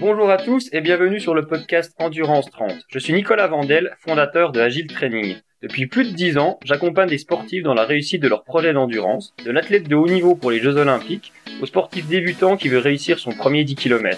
Bonjour à tous et bienvenue sur le podcast Endurance 30. Je suis Nicolas Vandel, fondateur de Agile Training. Depuis plus de 10 ans, j'accompagne des sportifs dans la réussite de leurs projets d'endurance, de l'athlète de haut niveau pour les Jeux Olympiques, au sportif débutant qui veut réussir son premier 10 km.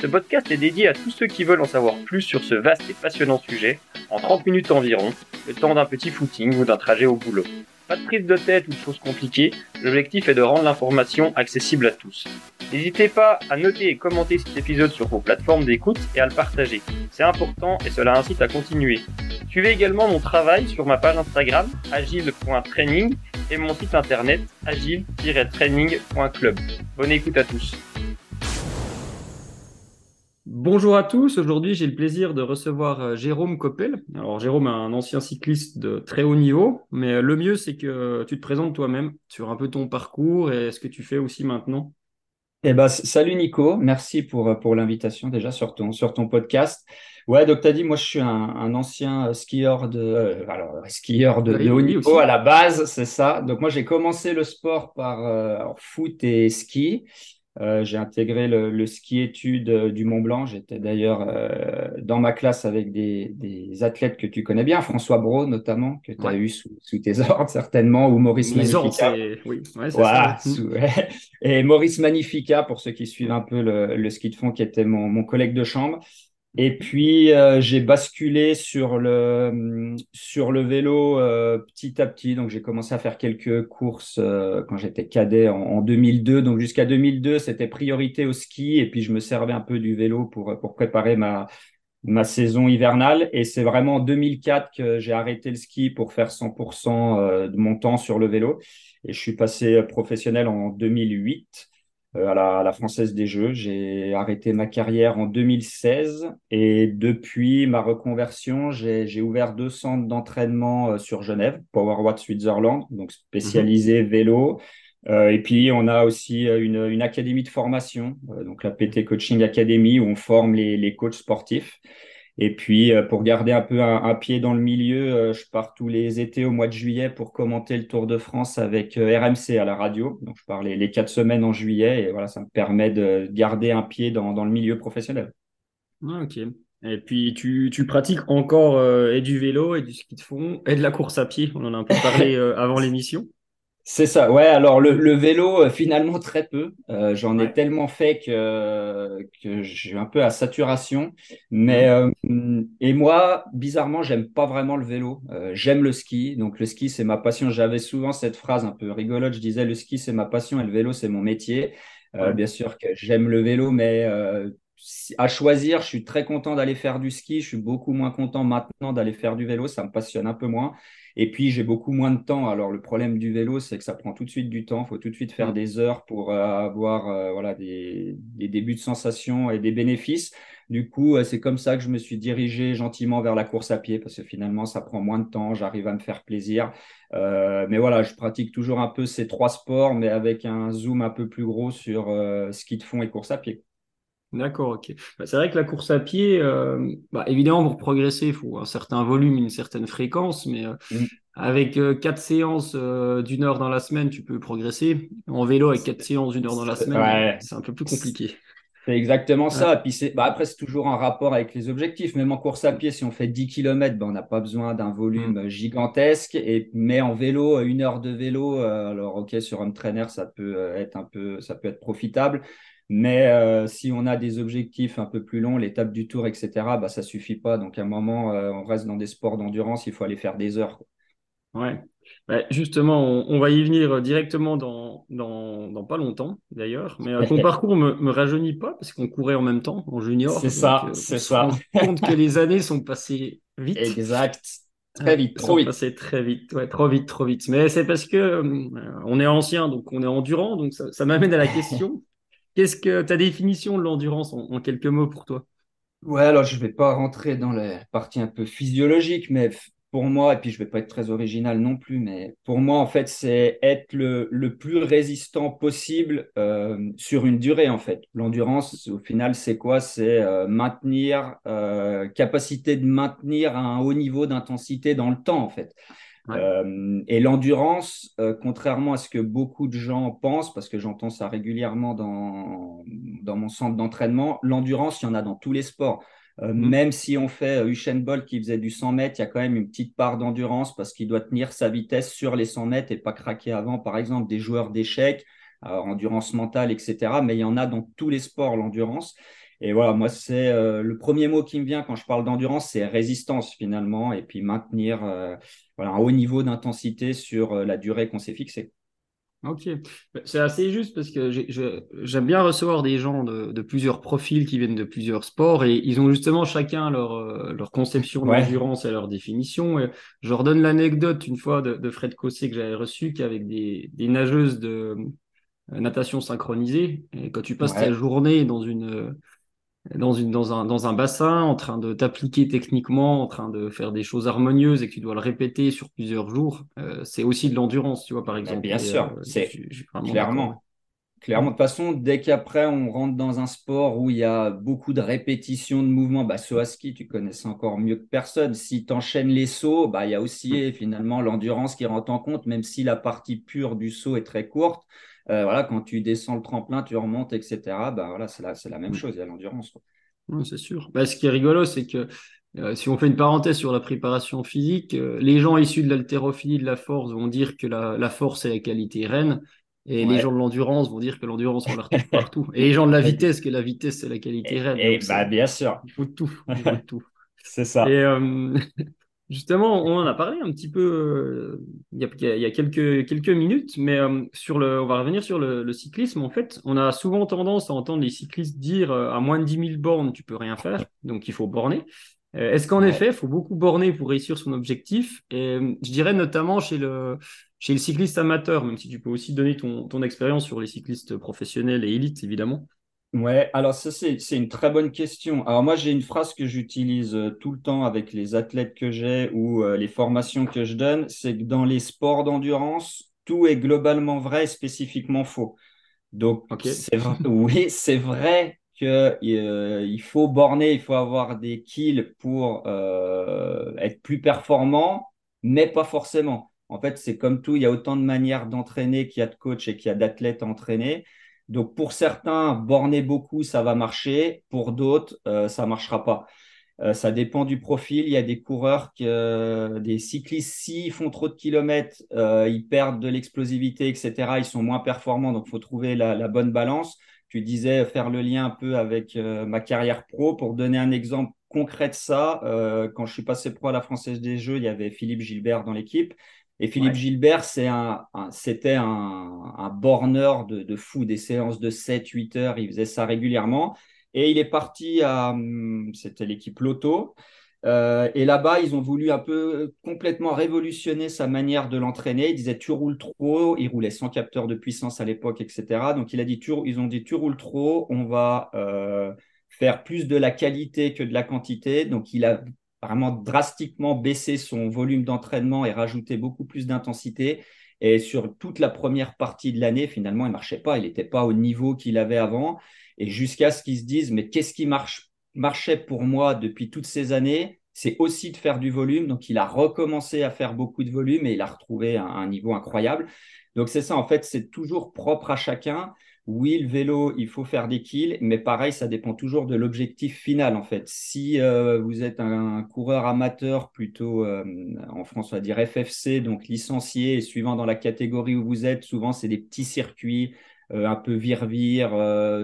Ce podcast est dédié à tous ceux qui veulent en savoir plus sur ce vaste et passionnant sujet, en 30 minutes environ, le temps d'un petit footing ou d'un trajet au boulot. Pas de prise de tête ou de choses compliquées, l'objectif est de rendre l'information accessible à tous. N'hésitez pas à noter et commenter cet épisode sur vos plateformes d'écoute et à le partager. C'est important et cela incite à continuer. Suivez également mon travail sur ma page Instagram agile.training et mon site internet agile-training.club. Bonne écoute à tous. Bonjour à tous. Aujourd'hui, j'ai le plaisir de recevoir euh, Jérôme Coppel. Alors, Jérôme est un ancien cycliste de très haut niveau, mais euh, le mieux, c'est que tu te présentes toi-même sur un peu ton parcours et ce que tu fais aussi maintenant. Eh ben, salut Nico, merci pour, euh, pour l'invitation déjà sur ton, sur ton podcast. Ouais, donc tu as dit, moi je suis un, ancien skieur de, alors, skieur de, haut niveau à la base, c'est ça. Donc moi j'ai commencé le sport par foot et ski. Euh, j'ai intégré le, ski études euh, du Mont Blanc. J'étais d'ailleurs euh, dans ma classe avec des, athlètes que tu connais bien, François Brault notamment, que tu as eu sous, tes ordres certainement, ou Maurice Magnifica. Oui, voilà, Et Maurice Magnifica, pour ceux qui suivent un peu le, le ski de fond, qui était mon, mon collègue de chambre. Et puis, euh, j'ai basculé sur le, sur le vélo euh, petit à petit. Donc, j'ai commencé à faire quelques courses euh, quand j'étais cadet en, 2002. Donc, jusqu'à 2002, c'était priorité au ski. Et puis, je me servais un peu du vélo pour, pour préparer ma, ma saison hivernale. Et c'est vraiment en 2004 que j'ai arrêté le ski pour faire 100% de mon temps sur le vélo. Et je suis passé professionnel en 2008. Euh, à la, Française des Jeux. J'ai arrêté ma carrière en 2016 et depuis ma reconversion, j'ai ouvert deux centres d'entraînement euh, sur Genève, Power Switzerland, donc spécialisé mhm. vélo. Euh, et puis, on a aussi une, une académie de formation, donc la PT Coaching Academy, où on forme les, les coachs sportifs. Et puis, euh, pour garder un peu un, pied dans le milieu, euh, je pars tous les étés au mois de juillet pour commenter le Tour de France avec euh, RMC à la radio. Donc, je pars les, quatre semaines en juillet et voilà, ça me permet de garder un pied dans, dans le milieu professionnel. Ah, ok. Et puis, tu, tu pratiques encore et du vélo et du ski de fond et de la course à pied. On en a un peu parlé avant l'émission. C'est ça, ouais. Alors le, vélo, euh, finalement très peu. Euh, j'en ai tellement fait que que je suis un peu à saturation. Mais euh, et moi, bizarrement, j'aime pas vraiment le vélo. j'aime le ski. Donc le ski, c'est ma passion. J'avais souvent cette phrase un peu rigolote. Je disais le ski, c'est ma passion et le vélo, c'est mon métier. Bien sûr que j'aime le vélo, mais à choisir, je suis très content d'aller faire du ski. Je suis beaucoup moins content maintenant d'aller faire du vélo. Ça me passionne un peu moins. Et puis, j'ai beaucoup moins de temps. Alors, le problème du vélo, c'est que ça prend tout de suite du temps. Il faut tout de suite faire mm. des heures pour euh, avoir euh, voilà, des, débuts de sensations et des bénéfices. Du coup, euh, c'est comme ça que je me suis dirigé gentiment vers la course à pied parce que finalement, ça prend moins de temps. J'arrive à me faire plaisir. mais voilà, je pratique toujours un peu ces trois sports, mais avec un zoom un peu plus gros sur ski de fond et course à pied. D'accord, ok. Bah, c'est vrai que la course à pied, euh, bah, évidemment, pour progresser, il faut un certain volume, une certaine fréquence, mais euh, mm. avec euh, quatre séances d'une heure dans la semaine, tu peux progresser. En vélo, avec quatre séances d'une heure dans la semaine, c'est un peu plus compliqué. C'est exactement ça. Puis c'est, bah, après, c'est toujours un rapport avec les objectifs. Même en course à pied, si on fait 10 km, on n'a pas besoin d'un volume mm. gigantesque. Et, mais en vélo, une heure de vélo, alors ok, sur un trainer, ça peut être un peu, ça peut être profitable. Mais euh, si on a des objectifs un peu plus longs, l'étape du tour, etc., bah, ça suffit pas. Donc à un moment, euh, on reste dans des sports d'endurance, il faut aller faire des heures. Ouais. Bah, justement, on, va y venir directement dans, dans, dans pas longtemps, d'ailleurs. Mais euh, ton parcours me, me rajeunit pas parce qu'on courait en même temps en junior. C'est ça, c'est ça. On compte que les années sont passées vite. Exact. Très vite, trop vite. Passées très vite, ouais, trop vite, trop vite. Mais c'est parce que on est ancien, donc on est endurant, donc ça, ça m'amène à la question. Qu'est-ce que ta définition de l'endurance en, quelques mots pour toi? Ouais, alors je ne vais pas rentrer dans la partie un peu physiologique, mais pour moi, et puis je ne vais pas être très original non plus, mais pour moi, en fait, c'est être le, plus résistant possible euh, sur une durée, en fait. L'endurance, au final, c'est quoi? C'est euh, maintenir, euh, capacité de maintenir un haut niveau d'intensité dans le temps, en fait. Et l'endurance, contrairement à ce que beaucoup de gens pensent, parce que j'entends ça régulièrement dans, dans mon centre d'entraînement, l'endurance, il y en a dans tous les sports. Euh, mm. Même si on fait euh, Usain Bolt qui faisait du 100 mètres, il y a quand même une petite part d'endurance parce qu'il doit tenir sa vitesse sur les 100 mètres et pas craquer avant. Par exemple, des joueurs d'échecs, euh, endurance mentale, etc. Mais il y en a dans tous les sports, l'endurance. Et voilà, moi, c'est le premier mot qui me vient quand je parle d'endurance, c'est résistance finalement, et puis maintenir voilà, un haut niveau d'intensité sur la durée qu'on s'est fixée. Ok, c'est assez juste parce que j'aime bien recevoir des gens de, plusieurs profils qui viennent de plusieurs sports et ils ont justement chacun leur, euh, leur conception d'endurance et leur définition. Et je leur donne l'anecdote une fois de, Fred Cossé que j'avais reçu qu'avec des, des nageuses de euh, natation synchronisée, et quand tu passes ta journée dans une dans, une, dans, un, dans un bassin, en train de t'appliquer techniquement, en train de faire des choses harmonieuses et que tu dois le répéter sur plusieurs jours, euh, c'est aussi de l'endurance, tu vois, par exemple. bien sûr, euh, c'est clairement. Clairement, de toute façon, dès qu'après on rentre dans un sport où il y a beaucoup de répétitions de mouvements, bah, saut à ski, tu connais ça encore mieux que personne. Si tu enchaînes les sauts, bah, il y a aussi finalement l'endurance qui rentre en compte, même si la partie pure du saut est très courte. Euh, voilà, quand tu descends le tremplin, tu remontes, etc. Ben voilà, c'est la, la, même mm. chose, il y a l'endurance. c'est sûr. Bah, ce qui est rigolo, c'est que euh, si on fait une parenthèse sur la préparation physique, euh, les gens issus de l'haltérophilie, de la force, vont dire que la, force est la qualité reine. Et les gens de l'endurance vont dire que l'endurance, on la retrouve partout. Et les gens de la vitesse, que la vitesse, c'est la qualité reine. Et, bah, bien sûr. Il faut tout. Il faut tout. c'est ça. Et, Justement, on en a parlé un petit peu euh, il, y a, quelques, quelques minutes, mais euh, sur le, on va revenir sur le, cyclisme. En fait, on a souvent tendance à entendre les cyclistes dire euh, à moins de 10 000 bornes, tu peux rien faire, donc il faut borner. Est-ce qu'en effet, il faut beaucoup borner pour réussir son objectif? Et je dirais notamment chez le, chez le cycliste amateur, même si tu peux aussi donner ton, ton expérience sur les cyclistes professionnels et élites, évidemment. Ouais, alors ça, c'est, une très bonne question. Alors moi, j'ai une phrase que j'utilise euh, tout le temps avec les athlètes que j'ai ou euh, les formations que je donne, c'est que dans les sports d'endurance, tout est globalement vrai et spécifiquement faux. Donc, oui, c'est vrai qu'il euh, il faut borner, il faut avoir des kills pour être plus performant, mais pas forcément. En fait, c'est comme tout, il y a autant de manières d'entraîner qu'il y a de coachs et qu'il y a d'athlètes à entraîner. Donc pour certains, borner beaucoup, ça va marcher. Pour d'autres, euh, ça ne marchera pas. Euh, ça dépend du profil. Il y a des coureurs, euh, des cyclistes, s'ils font trop de kilomètres, ils perdent de l'explosivité, etc. Ils sont moins performants, donc il faut trouver la, bonne balance. Tu disais faire le lien un peu avec ma carrière pro. Pour donner un exemple concret de ça, quand je suis passé pro à la Française des Jeux, il y avait Philippe Gilbert dans l'équipe. Et Philippe Gilbert, c'était un, un, borneur de, fou, des séances de 7-8 heures, il faisait ça régulièrement. Et il est parti à, hum, c'était l'équipe Loto. Euh, et là-bas, ils ont voulu un peu complètement révolutionner sa manière de l'entraîner. Ils disaient tu roules trop, il roulait sans capteur de puissance à l'époque, etc. Donc il a dit ils ont dit tu roules trop, on va euh, faire plus de la qualité que de la quantité. Donc il a vraiment drastiquement baissé son volume d'entraînement et rajouté beaucoup plus d'intensité. Et sur toute la première partie de l'année, finalement, il marchait pas. Il n'était pas au niveau qu'il avait avant. Et jusqu'à ce qu'ils se disent, mais qu'est-ce qui marche, marchait pour moi depuis toutes ces années? C'est aussi de faire du volume. Donc, il a recommencé à faire beaucoup de volume et il a retrouvé un niveau incroyable. Donc, c'est ça, en fait, c'est toujours propre à chacun oui, le vélo, il faut faire des kills, mais pareil, ça dépend toujours de l'objectif final, en fait. Si euh, vous êtes un, coureur amateur, plutôt euh, en France, on va dire FFC, donc licencié, et suivant dans la catégorie où vous êtes, souvent, c'est des petits circuits, euh, un peu vire-vire,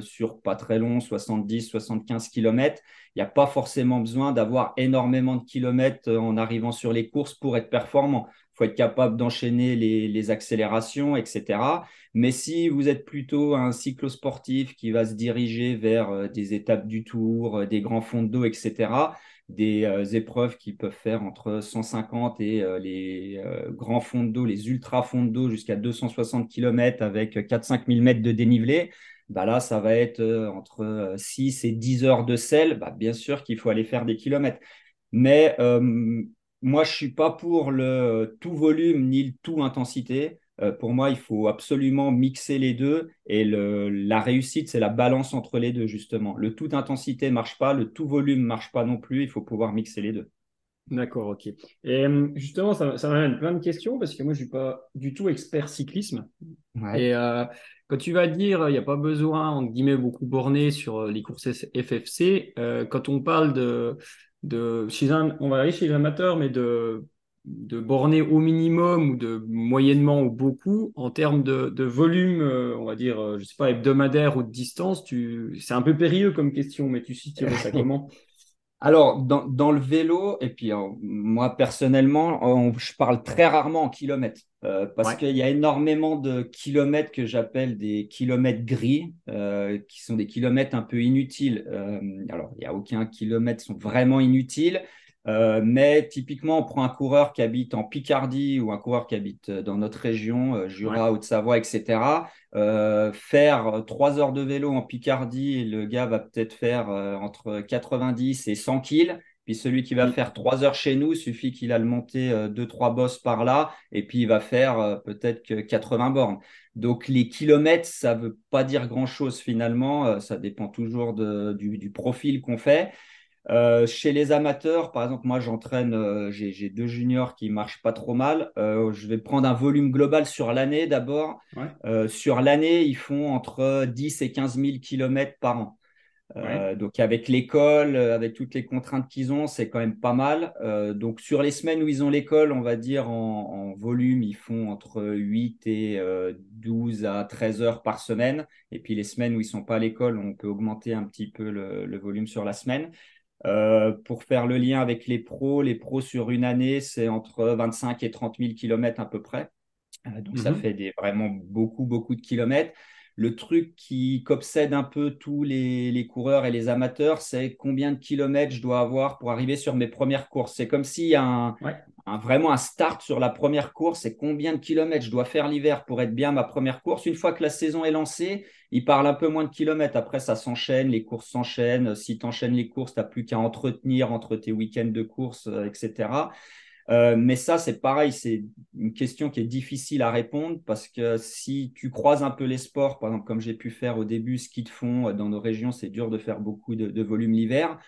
sur pas très long, 70, 75 km. Il n'y a pas forcément besoin d'avoir énormément de kilomètres en arrivant sur les courses pour être performant faut être capable d'enchaîner les, accélérations, etc. Mais si vous êtes plutôt un cyclosportif qui va se diriger vers euh, des étapes du tour, euh, des grands fonds de dos, etc., des euh, épreuves qui peuvent faire entre 150 et les grands fonds de dos, les ultra fonds de dos jusqu'à 260 km avec 4-5 000 mètres de dénivelé, bah là, ça va être entre 6 et 10 heures de sel. Bah, bien sûr qu'il faut aller faire des kilomètres. Mais moi, je ne suis pas pour le tout volume ni le tout intensité. Euh, pour moi, il faut absolument mixer les deux. Et la réussite, c'est la balance entre les deux, justement. Le tout intensité ne marche pas, le tout volume ne marche pas non plus. Il faut pouvoir mixer les deux. D'accord, ok. Et euh, justement, ça, ça m'amène plein de questions parce que moi, je suis pas du tout expert cyclisme. Et euh, quand tu vas dire, il n'y a pas besoin, entre guillemets, beaucoup borné sur les courses FFC, quand on parle de, de chez un, on va aller chez l'amateur, mais de, de borner au minimum ou de moyennement ou beaucoup en termes de, de volume, on va dire, je sais pas, hebdomadaire ou de distance, tu, c'est un peu périlleux comme question, mais tu situerais ça comment alors, dans, le vélo, et puis euh, moi personnellement, je parle très rarement en kilomètres, euh, parce qu'il y a énormément de kilomètres que j'appelle des kilomètres gris, euh, qui sont des kilomètres un peu inutiles. alors, il n'y a aucun kilomètre sont vraiment inutiles, euh, mais typiquement, on prend un coureur qui habite en Picardie ou un coureur qui habite euh, dans notre région, euh, Jura, Haute-Savoie, etc. faire trois heures de vélo en Picardie, le gars va peut-être faire entre 90 et 100 kills. Puis celui qui va faire trois heures chez nous, suffit qu'il a le monté deux, trois bosses par là, et puis il va faire peut-être que 80 bornes. Donc les kilomètres, ça ne veut pas dire grand-chose finalement, ça dépend toujours du, du, profil qu'on fait. Euh, chez les amateurs, par exemple, moi j'entraîne, euh, j'ai deux juniors qui marchent pas trop mal. Euh, je vais prendre un volume global sur l'année d'abord. sur l'année, ils font entre 10 et 15 000 km par an. Donc avec l'école, avec toutes les contraintes qu'ils ont, c'est quand même pas mal. donc sur les semaines où ils ont l'école, on va dire en, volume, ils font entre 8 et 12 à 13 heures par semaine. Et puis les semaines où ils sont pas à l'école, on peut augmenter un petit peu le volume sur la semaine. Euh, pour faire le lien avec les pros, les pros sur une année, c'est entre 25 et 30 000 kilomètres à peu près. Euh, donc ça mhm. fait des, vraiment beaucoup, beaucoup de kilomètres. Le truc qui obsède un peu tous les, coureurs et les amateurs, c'est combien de kilomètres je dois avoir pour arriver sur mes premières courses. C'est comme s'il y a un, vraiment un start sur la première course, c'est combien de kilomètres je dois faire l'hiver pour être bien ma première course. Une fois que la saison est lancée, il parle un peu moins de kilomètres. Après, ça s'enchaîne, les courses s'enchaînent. Si tu enchaînes les courses, tu n'as plus qu'à entretenir entre tes week-ends de course, euh, etc. Euh, mais ça, c'est pareil, c'est une question qui est difficile à répondre parce que si tu croises un peu les sports, par exemple, comme j'ai pu faire au début, ski de fond euh, dans nos régions, c'est dur de faire beaucoup de, volume l'hiver.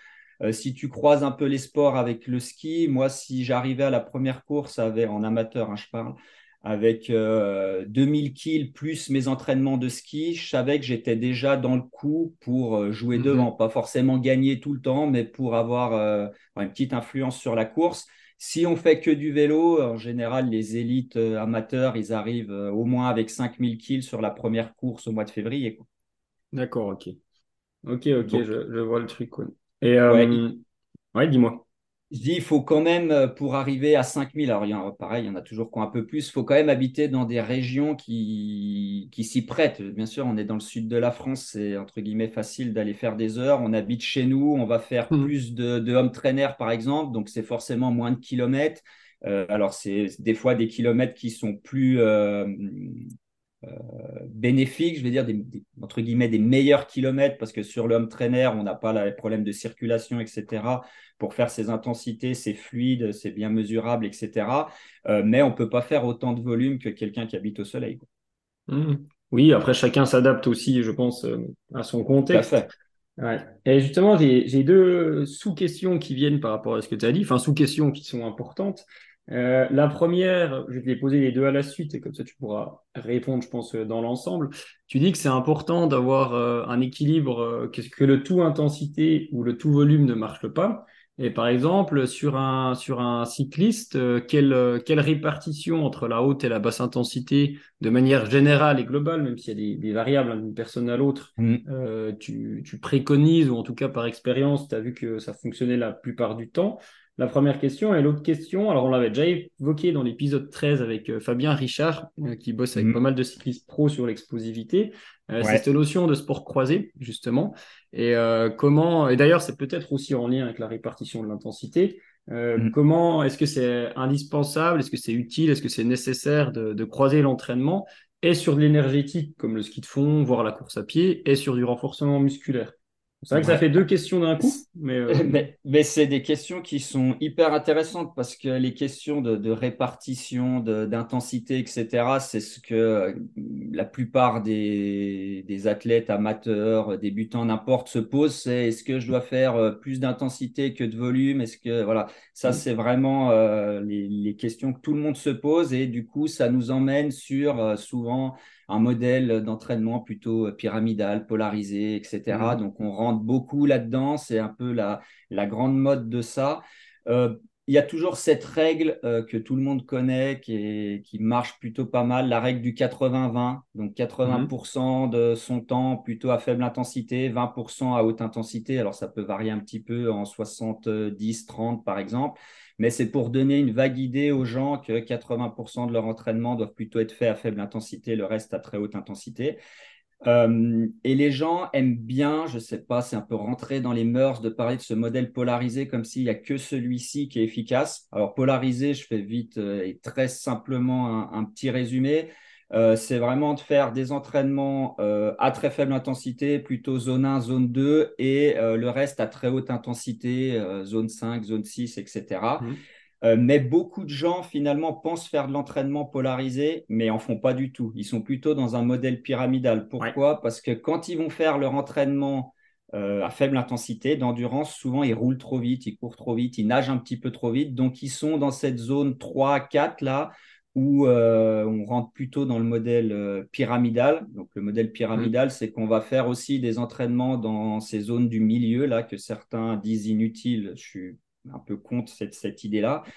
Euh, si tu croises un peu les sports avec le ski, moi, si j'arrivais à la première course avec, en amateur, hein, je parle, avec 2000 kills plus mes entraînements de ski, je savais que j'étais déjà dans le coup pour jouer mm-hmm. devant, pas forcément gagner tout le temps, mais pour avoir une petite influence sur la course. Si on fait que du vélo, en général, les élites euh, amateurs, ils arrivent euh, au moins avec 5000 kills sur la première course au mois de février. D'accord, ok. Ok, ok, je, vois le truc. Et euh, ouais dis-moi. Je dis, il faut quand même, euh, pour arriver à 5000, alors il y a, pareil, il y en a toujours un peu plus, il faut quand même habiter dans des régions qui, qui s'y prêtent. Bien sûr, on est dans le sud de la France, c'est entre guillemets facile d'aller faire des heures. On habite chez nous, on va faire mmh. plus de, de home trainer, par exemple, donc c'est forcément moins de kilomètres. Euh, alors, c'est des fois des kilomètres qui sont plus, euh, euh, bénéfiques, je vais dire des, entre guillemets des meilleurs kilomètres parce que sur le home trainer on n'a pas les problèmes de circulation etc pour faire ces intensités c'est fluide c'est bien mesurable etc euh, mais on peut pas faire autant de volume que quelqu'un qui habite au soleil mmh. oui après chacun s'adapte aussi je pense euh, à son contexte Ouais. Et justement, j'ai deux sous-questions qui viennent par rapport à ce que tu as dit, enfin sous-questions qui sont importantes. Euh, la première, je vais te les poser les deux à la suite et comme ça tu pourras répondre, je pense, dans l'ensemble. Tu dis que c'est important d'avoir euh, un équilibre, euh, que, le tout intensité ou le tout volume ne marche pas. Et par exemple, sur un, sur un cycliste, quelle, quelle répartition entre la haute et la basse intensité, de manière générale et globale, même s'il y a des, variables hein, d'une personne à l'autre, mm. tu, tu préconises, ou en tout cas par expérience, tu as vu que ça fonctionnait la plupart du temps la première question. Et l'autre question, alors on l'avait déjà évoqué dans l'épisode 13 avec euh, Fabien Richard, euh, qui bosse avec mhm. pas mal de cyclistes pro sur l'explosivité. Euh, c'est cette notion de sport croisé, justement. Et comment, et d'ailleurs, c'est peut-être aussi en lien avec la répartition de l'intensité. Mhm. Comment est-ce que c'est indispensable, est-ce que c'est utile, est-ce que c'est nécessaire de, de croiser l'entraînement? Et sur de l'énergétique comme le ski de fond, voire la course à pied, et sur du renforcement musculaire c'est vrai que ça fait deux questions d'un coup. Euh, mais, mais, c'est des questions qui sont hyper intéressantes parce que les questions de, répartition, d'intensité, etc., c'est ce que euh, la plupart des, des athlètes amateurs, débutants, n'importe, se posent. C'est est-ce que je dois faire euh, plus d'intensité que de volume? Est-ce que voilà, ça mm. c'est vraiment les, les, questions que tout le monde se pose et du coup ça nous emmène sur souvent un modèle d'entraînement plutôt pyramidal, polarisé, etc. Mmh. Donc on rentre beaucoup là-dedans, c'est un peu la, la, grande mode de ça. Euh, il y a toujours cette règle euh, que tout le monde connaît, qui, qui, marche plutôt pas mal, la règle du 80-20. Donc 80% mmh. de son temps plutôt à faible intensité, 20% à haute intensité. Alors ça peut varier un petit peu en 70-30 par exemple mais c'est pour donner une vague idée aux gens que 80% de leur entraînement doivent plutôt être faits à faible intensité, le reste à très haute intensité. Euh, et les gens aiment bien, je ne sais pas, c'est un peu rentré dans les mœurs de parler de ce modèle polarisé comme s'il n'y a que celui-ci qui est efficace. Alors polarisé, je fais vite euh, et très simplement un petit résumé. Euh, c'est vraiment de faire des entraînements euh, à très faible intensité, plutôt zone 1, zone 2, et euh, le reste à très haute intensité, zone 5, zone 6, etc. Mmh. mais beaucoup de gens finalement pensent faire de l'entraînement polarisé, mais en font pas du tout. Ils sont plutôt dans un modèle pyramidal. Pourquoi? Parce que quand ils vont faire leur entraînement à faible intensité d'endurance, souvent ils roulent trop vite, ils courent trop vite, ils nagent un petit peu trop vite, donc ils sont dans cette zone 3, 4 là où euh, on rentre plutôt dans le modèle euh, pyramidal. Donc le modèle pyramidal, c'est qu'on va faire aussi des entraînements dans ces zones du milieu, là, que certains disent inutiles. Je suis un peu contre cette, cette idée-là.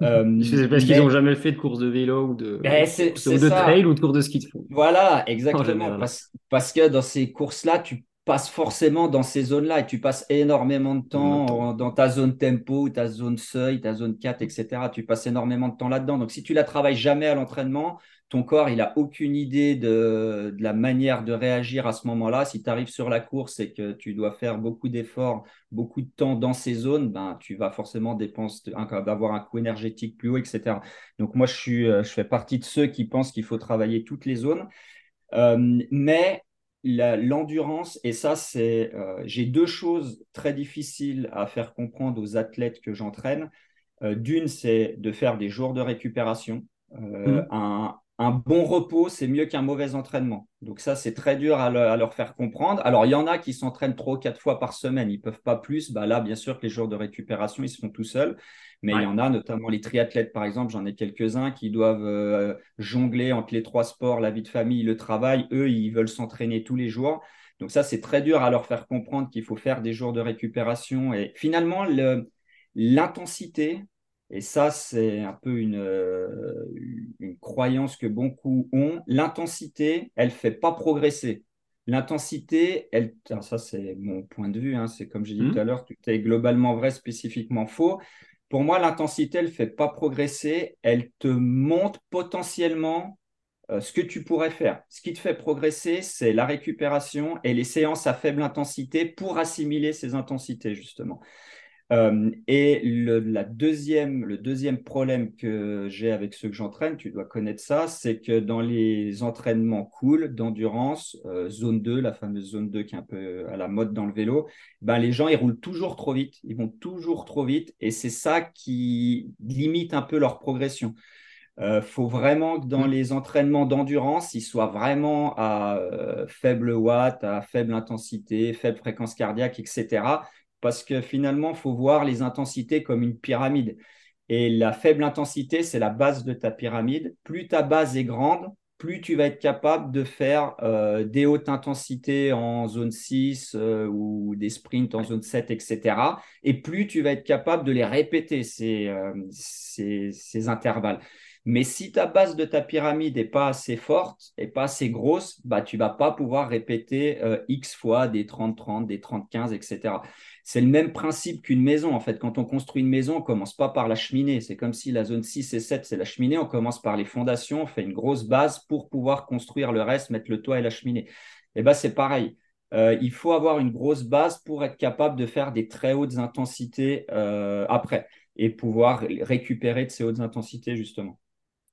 Euh, c'est parce qu'ils n'ont jamais fait de course de vélo ou de, ben, de trail ou de course de ski de fond? Voilà, exactement. parce, parce, que dans ces courses-là, tu passes forcément dans ces zones-là et tu passes énormément de temps dans ta zone tempo, ta zone seuil, ta zone 4, etc. Tu passes énormément de temps là-dedans. Donc, si tu la travailles jamais à l'entraînement, ton corps, il a aucune idée de, la manière de réagir à ce moment-là. Si tu arrives sur la course et que tu dois faire beaucoup d'efforts, beaucoup de temps dans ces zones, ben, tu vas forcément dépenser, d'avoir un coût énergétique plus haut, etc. Donc, moi, je, suis, euh, je fais partie de ceux qui pensent qu'il faut travailler toutes les zones. Euh, mais l'endurance, et ça, c'est, euh, j'ai deux choses très difficiles à faire comprendre aux athlètes que j'entraîne. Euh, d'une, c'est de faire des jours de récupération. Euh, mmh. un, un bon repos, c'est mieux qu'un mauvais entraînement. Donc ça, c'est très dur à, leur faire comprendre. Alors, il y en a qui s'entraînent trois ou quatre fois par semaine. Ils peuvent pas plus. Bah, là, bien sûr que les jours de récupération, ils se font tout seuls. Mais il y en a, notamment les triathlètes, par exemple, j'en ai quelques-uns qui doivent euh, jongler entre les trois sports, la vie de famille, le travail. Eux, ils veulent s'entraîner tous les jours. Donc ça, c'est très dur à leur faire comprendre qu'il faut faire des jours de récupération. Et finalement, l'intensité, et ça, c'est un peu une, euh, une, croyance que beaucoup ont. L'intensité, elle ne fait pas progresser. L'intensité, elle, ça c'est mon point de vue, hein, c'est comme j'ai dit tout mmh. à l'heure, tout est globalement vrai, spécifiquement faux. Pour moi, l'intensité, elle ne fait pas progresser, elle te montre potentiellement euh, ce que tu pourrais faire. Ce qui te fait progresser, c'est la récupération et les séances à faible intensité pour assimiler ces intensités, justement. Euh, et le, la deuxième, le deuxième problème que j'ai avec ceux que j'entraîne, tu dois connaître ça, c'est que dans les entraînements cool, d'endurance, euh, zone 2, la fameuse zone 2 qui est un peu à la mode dans le vélo, ben les gens, ils roulent toujours trop vite, ils vont toujours trop vite, et c'est ça qui limite un peu leur progression. Il euh, faut vraiment que dans mmh. les entraînements d'endurance, ils soient vraiment à faible watt, à faible intensité, faible fréquence cardiaque, etc parce que finalement, il faut voir les intensités comme une pyramide. Et la faible intensité, c'est la base de ta pyramide. Plus ta base est grande, plus tu vas être capable de faire euh, des hautes intensités en zone 6 euh, ou des sprints en zone 7, etc. Et plus tu vas être capable de les répéter, ces, euh, intervalles. Mais si ta base de ta pyramide n'est pas assez forte et pas assez grosse, bah, tu vas pas pouvoir répéter X fois des 30-30, des 30-15, etc. C'est le même principe qu'une maison. En fait, quand on construit une maison, on commence pas par la cheminée. C'est comme si la zone 6 et 7, c'est la cheminée. On commence par les fondations, on fait une grosse base pour pouvoir construire le reste, mettre le toit et la cheminée. Et eh ben, c'est pareil. Euh, il faut avoir une grosse base pour être capable de faire des très hautes intensités euh, après et pouvoir récupérer de ces hautes intensités, justement.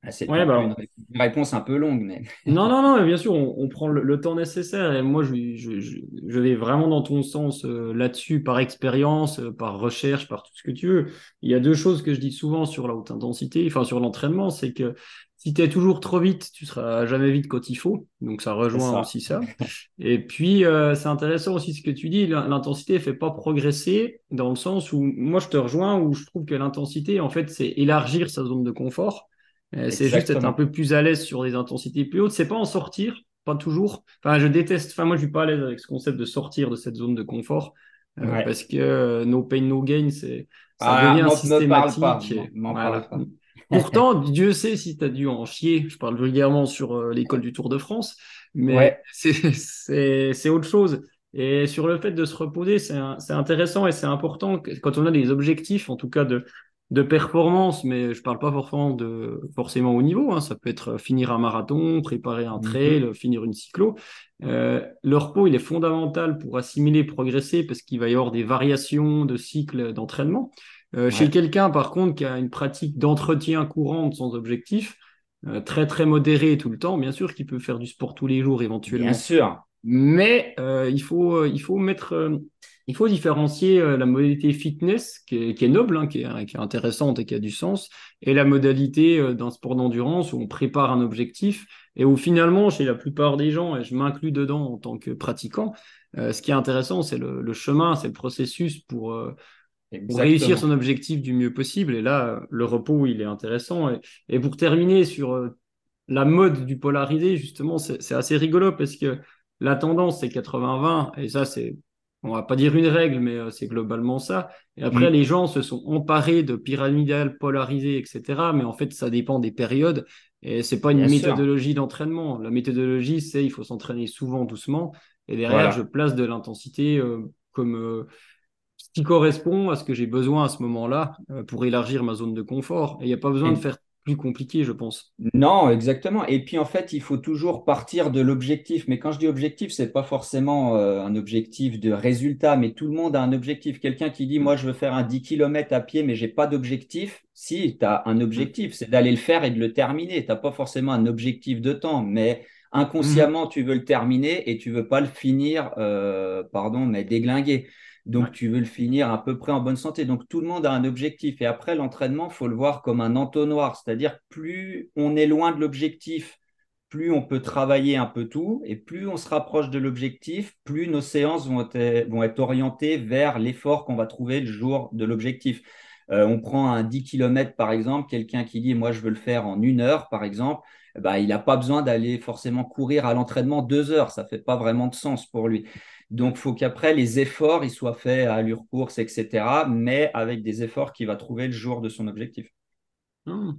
Ah, c'est bah, une, réponse un peu longue, mais. non, non, non, bien sûr, on, prend le, temps nécessaire. Et moi, je, je, vais vraiment dans ton sens euh, là-dessus, par expérience, euh, par recherche, par tout ce que tu veux. Il y a deux choses que je dis souvent sur la haute intensité, enfin sur l'entraînement, c'est que si tu es toujours trop vite, tu seras jamais vite quand il faut. Donc ça rejoint aussi ça. Et puis, euh, c'est intéressant aussi ce que tu dis, l'intensité ne fait pas progresser dans le sens où moi, je te rejoins, où je trouve que l'intensité, en fait, c'est élargir sa zone de confort. Euh, c'est juste être un peu plus à l'aise sur des intensités plus hautes. C'est pas en sortir, pas toujours. Enfin, je déteste. Enfin, moi, je suis pas à l'aise avec ce concept de sortir de cette zone de confort euh, parce que euh, no pain no gain, c'est ça ah, devient systématique. Pourtant, Dieu sait si tu as dû en chier. Je parle vulgairement sur l'école du Tour de France, mais c'est autre chose. Et sur le fait de se reposer, c'est intéressant et c'est important quand on a des objectifs, en tout cas de, de performance, mais je parle pas forcément de forcément au niveau. Hein. Ça peut être finir un marathon, préparer un trail, mhm. finir une cyclo. Euh, le repos, il est fondamental pour assimiler, progresser, parce qu'il va y avoir des variations de cycle d'entraînement. Euh, chez quelqu'un, par contre, qui a une pratique d'entretien courante sans objectif, euh, très très modérée tout le temps, bien sûr qu'il peut faire du sport tous les jours éventuellement. Bien sûr. Mais il faut il faut mettre il faut différencier euh, la modalité fitness, qui est, noble, hein, qui, est, intéressante et qui a du sens, et la modalité euh, d'un sport d'endurance où on prépare un objectif et où finalement, chez la plupart des gens, et je m'inclus dedans en tant que pratiquant, euh, ce qui est intéressant, c'est le, chemin, c'est le processus pour, réussir son objectif du mieux possible. Et là, le repos, il est intéressant. Et, pour terminer sur la mode du polarisé, justement, c'est assez rigolo parce que la tendance, c'est 80-20, et ça, c'est on va pas dire une règle, mais euh, c'est globalement ça. Et après, mm. les gens se sont emparés de pyramidales polarisées, etc. Mais en fait, ça dépend des périodes. Et c'est pas une méthodologie d'entraînement. La méthodologie, c'est il faut s'entraîner souvent, doucement. Et derrière, je place de l'intensité euh, comme euh, ce qui correspond à ce que j'ai besoin à ce moment-là pour élargir ma zone de confort. Et il n'y a pas besoin de faire plus compliqué, je pense. Non, exactement. Et puis en fait, il faut toujours partir de l'objectif. Mais quand je dis objectif, c'est pas forcément euh, un objectif de résultat, mais tout le monde a un objectif. Quelqu'un qui dit, moi, je veux faire un 10 km à pied, mais j'ai pas d'objectif. Si, tu as un objectif, c'est d'aller le faire et de le terminer. Tu n'as pas forcément un objectif de temps, mais inconsciemment, tu veux le terminer et tu veux pas le finir, euh, pardon, mais déglinguer. Donc, tu veux le finir à peu près en bonne santé. Donc, tout le monde a un objectif. Et après, l'entraînement, il faut le voir comme un entonnoir. C'est-à-dire, plus on est loin de l'objectif, plus on peut travailler un peu tout. Et plus on se rapproche de l'objectif, plus nos séances vont être, vont être orientées vers l'effort qu'on va trouver le jour de l'objectif. Euh, on prend un 10 km, par exemple, quelqu'un qui dit, moi, je veux le faire en une heure, par exemple. Bah, il n'a pas besoin d'aller forcément courir à l'entraînement deux heures. Ça ne fait pas vraiment de sens pour lui. Donc, il faut qu'après, les efforts ils soient faits à allure course, etc., mais avec des efforts qu'il va trouver le jour de son objectif. Hmm.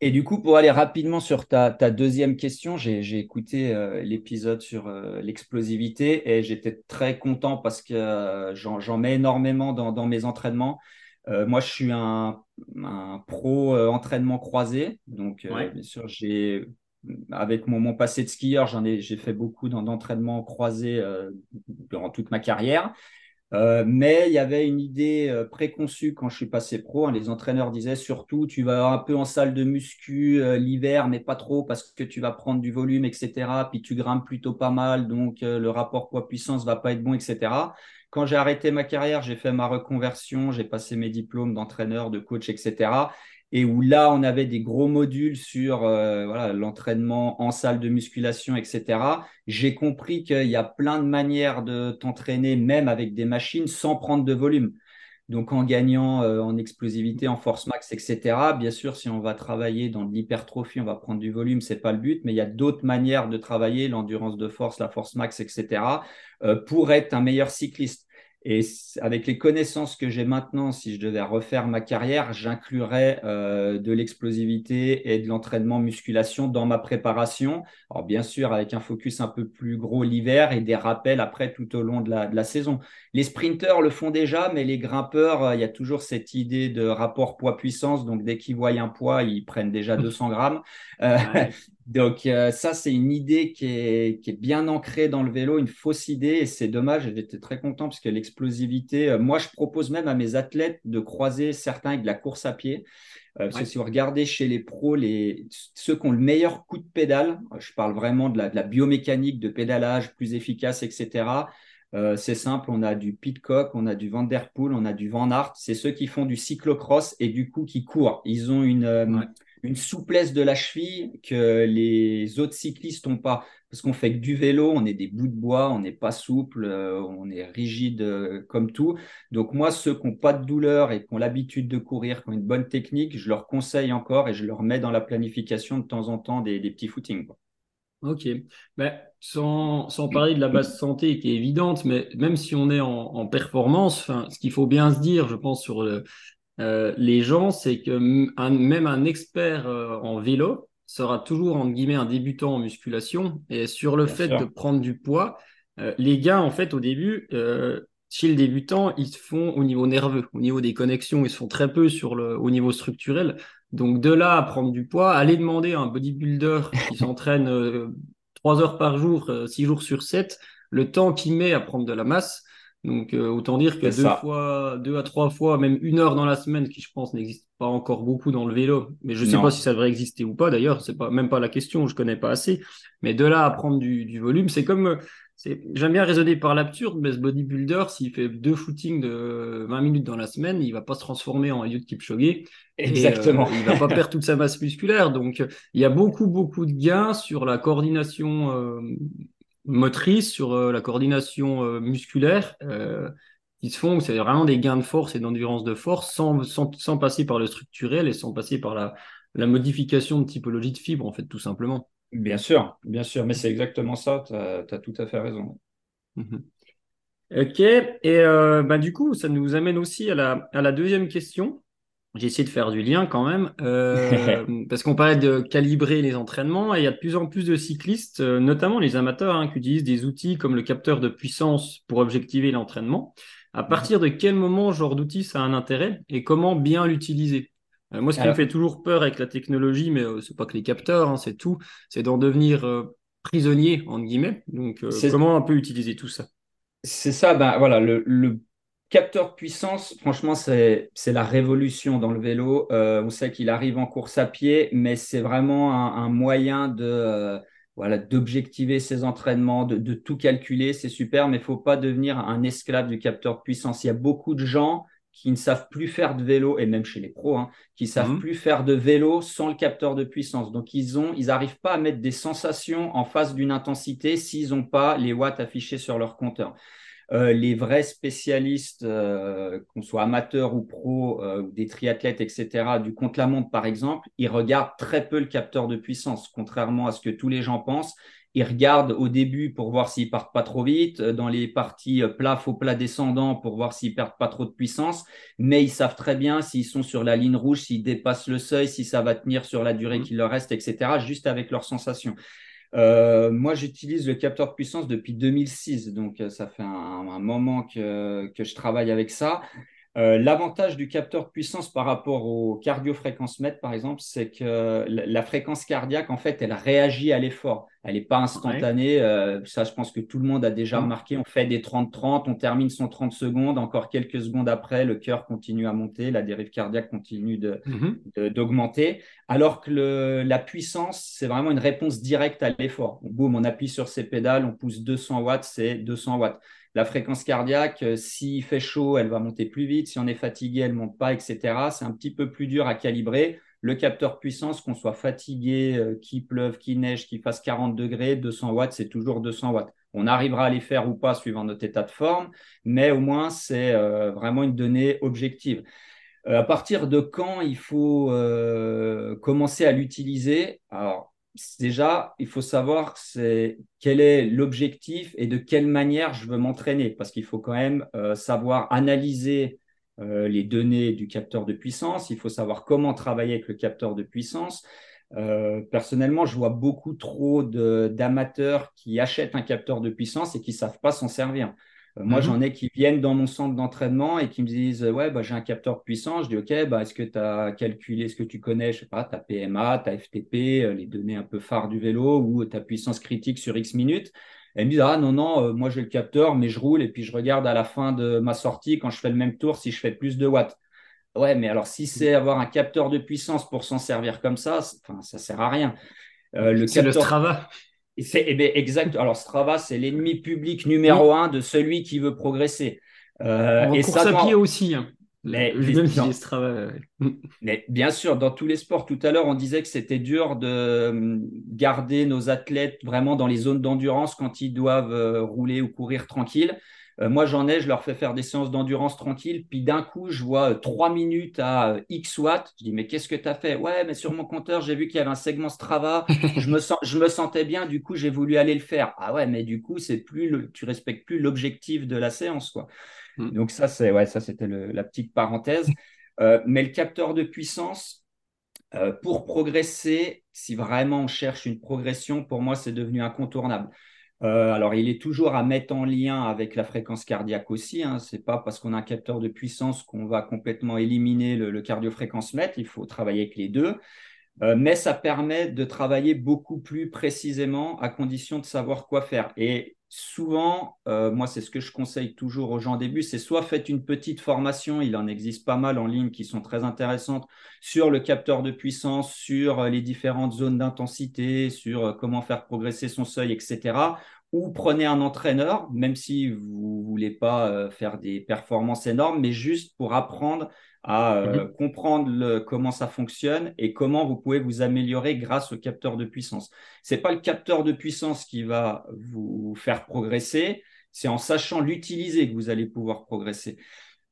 et, du coup, pour aller rapidement sur ta, deuxième question, j'ai écouté euh, l'épisode sur euh, l'explosivité et j'étais très content parce que euh, j'en mets énormément dans, mes entraînements. Moi, je suis un, pro entraînement croisé. Donc, bien sûr, j'ai avec mon, passé de skieur, j'en ai, j'ai fait beaucoup d'entraînements croisés euh, durant toute ma carrière. Euh, mais il y avait une idée euh, préconçue quand je suis passé pro. Hein. les entraîneurs disaient surtout, tu vas un peu en salle de muscu l'hiver, mais pas trop parce que tu vas prendre du volume, etc. Puis tu grimpes plutôt pas mal, donc le rapport poids-puissance va pas être bon, etc. Quand j'ai arrêté ma carrière, j'ai fait ma reconversion, j'ai passé mes diplômes d'entraîneur, de coach, etc et où là, on avait des gros modules sur euh, l'entraînement en salle de musculation, etc. J'ai compris qu'il y a plein de manières de t'entraîner, même avec des machines, sans prendre de volume. Donc en gagnant euh, en explosivité, en force max, etc. Bien sûr, si on va travailler dans l'hypertrophie, on va prendre du volume, c'est pas le but, mais il y a d'autres manières de travailler, l'endurance de force, la force max, etc. Euh, pour être un meilleur cycliste. Et avec les connaissances que j'ai maintenant, si je devais refaire ma carrière, j'inclurais euh, de l'explosivité et de l'entraînement musculation dans ma préparation. Alors bien sûr, avec un focus un peu plus gros l'hiver et des rappels après tout au long de la, de la saison. Les sprinteurs le font déjà, mais les grimpeurs, euh, il y a toujours cette idée de rapport poids-puissance. Donc dès qu'ils voient un poids, ils prennent déjà 200 grammes. Euh, Donc euh, ça, c'est une idée qui est, qui est, bien ancrée dans le vélo, une fausse idée, et c'est dommage. J'étais très content parce que l'explosivité, euh, moi, je propose même à mes athlètes de croiser certains avec de la course à pied. Euh, parce que si vous regardez chez les pros, les, ceux qui ont le meilleur coup de pédale, je parle vraiment de la, de la biomécanique, de pédalage plus efficace, etc. c'est simple, on a du Pitcock, on a du Van Der Poel, on a du Van Aert. C'est ceux qui font du cyclocross et du coup qui courent. Ils ont une, une souplesse de la cheville que les autres cyclistes n'ont pas. Parce qu'on fait que du vélo, on est des bouts de bois, on n'est pas souple, euh, on est rigide euh, comme tout. Donc moi, ceux qui n'ont pas de douleur et qui ont l'habitude de courir, qui ont une bonne technique, je leur conseille encore et je leur mets dans la planification de temps en temps des, petits footings. Ok. Ben, sans, parler de la base santé qui est évidente, mais même si on est en, en performance, ce qu'il faut bien se dire, je pense, sur le, euh, les gens, c'est que même un expert euh, en vélo sera toujours, entre guillemets, un débutant en musculation. Et sur le fait de prendre du poids, euh, les gars, en fait, au début, chez le débutant, ils se font au niveau nerveux, au niveau des connexions, ils se font très peu sur le, au niveau structurel. Donc de là à prendre du poids, aller demander à un bodybuilder qui s'entraîne trois heures par jour, six jours sur 7, le temps qu'il met à prendre de la masse, donc euh, autant dire que deux fois, deux à trois fois, même une heure dans la semaine, qui je pense n'existe pas encore beaucoup dans le vélo, mais je ne sais pas si ça devrait exister ou pas. D'ailleurs, c'est pas même pas la question, je connais pas assez. Mais de là à prendre du, volume, c'est comme euh, J'aime bien raisonner par l'absurde, mais ce bodybuilder, s'il fait deux footings de 20 minutes dans la semaine, il va pas se transformer en Eliud Kipchoge. Exactement. Et, euh, il va pas perdre toute sa masse musculaire. Donc, il y a beaucoup, beaucoup de gains sur la coordination motrice, sur euh, la coordination euh, musculaire euh, qui se font. C'est vraiment des gains de force et d'endurance de force sans, sans, passer par le structurel et sans passer par la, la modification de typologie de fibre, en fait, tout simplement. Bien sûr, bien sûr, mais c'est exactement ça, tu as, tout à fait raison. Mhm. Ok, et bah, du coup, ça nous amène aussi à la, à la deuxième question. J'ai essayé de faire du lien quand même, euh, parce qu'on parlait de calibrer les entraînements et il y a de plus en plus de cyclistes, euh, notamment les amateurs, hein, qui utilisent des outils comme le capteur de puissance pour objectiver l'entraînement. À mhm. partir de quel moment ce genre d'outil ça a un intérêt et comment bien l'utiliser? Euh, Moi, ce qui me fait toujours peur avec la technologie, mais c'est pas que les capteurs, hein, c'est tout, c'est d'en devenir prisonnier entre guillemets. Donc, comment on peut utiliser tout ça? C'est ça, ben voilà, le, le Capteur de puissance, franchement, c'est la révolution dans le vélo. Euh, on sait qu'il arrive en course à pied, mais c'est vraiment un, moyen de euh, voilà d'objectiver ses entraînements, de, tout calculer. C'est super, mais il faut pas devenir un esclave du capteur de puissance. Il y a beaucoup de gens qui ne savent plus faire de vélo, et même chez les pros, hein, qui savent mhm. plus faire de vélo sans le capteur de puissance. Donc, ils ont, ils n'arrivent pas à mettre des sensations en face d'une intensité s'ils n'ont pas les watts affichés sur leur compteur. Euh, les vrais spécialistes, euh, qu'on soit amateurs ou pros, euh, ou des triathlètes, etc., du contre-la-montre par exemple, ils regardent très peu le capteur de puissance, contrairement à ce que tous les gens pensent. Ils regardent au début pour voir s'ils partent pas trop vite, dans les parties plat, faux plat descendant pour voir s'ils perdent pas trop de puissance, mais ils savent très bien s'ils sont sur la ligne rouge, s'ils dépassent le seuil, si ça va tenir sur la durée mmh. qu'il leur reste, etc., juste avec leurs sensations. Euh, moi, j'utilise le capteur puissance depuis 2006, donc euh, ça fait un, moment que, je travaille avec ça. Euh, l'avantage du capteur puissance par rapport au cardiofréquence-mètre, par exemple, c'est que la, fréquence cardiaque, en fait, elle réagit à l'effort. Elle n'est pas instantanée. Euh, ça, je pense que tout le monde a déjà mm. remarqué. On fait des 30-30, on termine son 30 secondes. Encore quelques secondes après, le cœur continue à monter, la dérive cardiaque continue mm-hmm. d'augmenter. Alors que la puissance, c'est vraiment une réponse directe à l'effort. Boum, on appuie sur ses pédales, on pousse 200 watts, c'est 200 watts. La fréquence cardiaque, euh, s'il fait chaud, elle va monter plus vite. Si on est fatigué, elle ne monte pas, etc. C'est un petit peu plus dur à calibrer. Le capteur puissance, qu'on soit fatigué, euh, qu'il pleuve, qu'il neige, qu'il fasse 40 degrés, 200 watts, c'est toujours 200 watts. On arrivera à les faire ou pas suivant notre état de forme, mais au moins, c'est euh, vraiment une donnée objective. à partir de quand il faut commencer à l'utiliser? Alors, déjà, il faut savoir quel est l'objectif et de quelle manière je veux m'entraîner, parce qu'il faut quand même euh, savoir analyser euh, les données du capteur de puissance, il faut savoir comment travailler avec le capteur de puissance. Euh, personnellement, je vois beaucoup trop d'amateurs qui achètent un capteur de puissance et qui ne savent pas s'en servir. moi, mhm. j'en ai qui viennent dans mon centre d'entraînement et qui me disent Ouais, bah, j'ai un capteur de puissance. Je dis Ok, bah, est-ce que tu as calculé, est-ce que tu connais, je sais pas, ta PMA, ta FTP, les données un peu phares du vélo ou ta puissance critique sur X minutes? Elle me dit Ah non, non, moi j'ai le capteur, mais je roule et puis je regarde à la fin de ma sortie quand je fais le même tour si je fais plus de watts. Ouais, mais alors si c'est avoir un capteur de puissance pour s'en servir comme ça, enfin, ça sert à rien. Euh, le c'est le Strava. C'est, eh ben, exact. Alors Strava, c'est l'ennemi public numéro un de celui qui veut progresser. Euh, et course ça, à pied aussi. Hein. Mais, même si Strava. mais bien sûr, dans tous les sports, tout à l'heure, on disait que c'était dur de hum, garder nos athlètes vraiment dans les zones d'endurance quand ils doivent euh, rouler ou courir tranquille. Euh, moi, j'en ai, je leur fais faire des séances d'endurance tranquille, puis d'un coup, je vois euh, trois minutes à euh, X watts. Je dis, mais qu'est-ce que tu as fait? Ouais, mais sur mon compteur, j'ai vu qu'il y avait un segment Strava. je, me sens, je me sentais bien, du coup, j'ai voulu aller le faire. Ah ouais, mais du coup, c'est plus le, tu respectes plus l'objectif de la séance. Quoi. Mm. Donc, ça, c'est, ouais, ça c'était la petite parenthèse. mais le capteur de puissance, pour progresser, si vraiment on cherche une progression, pour moi, c'est devenu incontournable. Euh, alors, il est toujours à mettre en lien avec la fréquence cardiaque aussi. Hein. Ce n'est pas parce qu'on a un capteur de puissance qu'on va complètement éliminer le, cardiofréquence mètre. Il faut travailler avec les deux. Euh, mais ça permet de travailler beaucoup plus précisément à condition de savoir quoi faire. Et souvent, euh, moi, c'est ce que je conseille toujours aux gens au début, c'est soit faites une petite formation, il en existe pas mal en ligne qui sont très intéressantes sur le capteur de puissance, sur les différentes zones d'intensité, sur comment faire progresser son seuil, etc ou prenez un entraîneur, même si vous ne voulez pas euh, faire des performances énormes, mais juste pour apprendre à euh, mhm. comprendre comment ça fonctionne et comment vous pouvez vous améliorer grâce au capteur de puissance. Ce n'est pas le capteur de puissance qui va vous faire progresser, c'est en sachant l'utiliser que vous allez pouvoir progresser.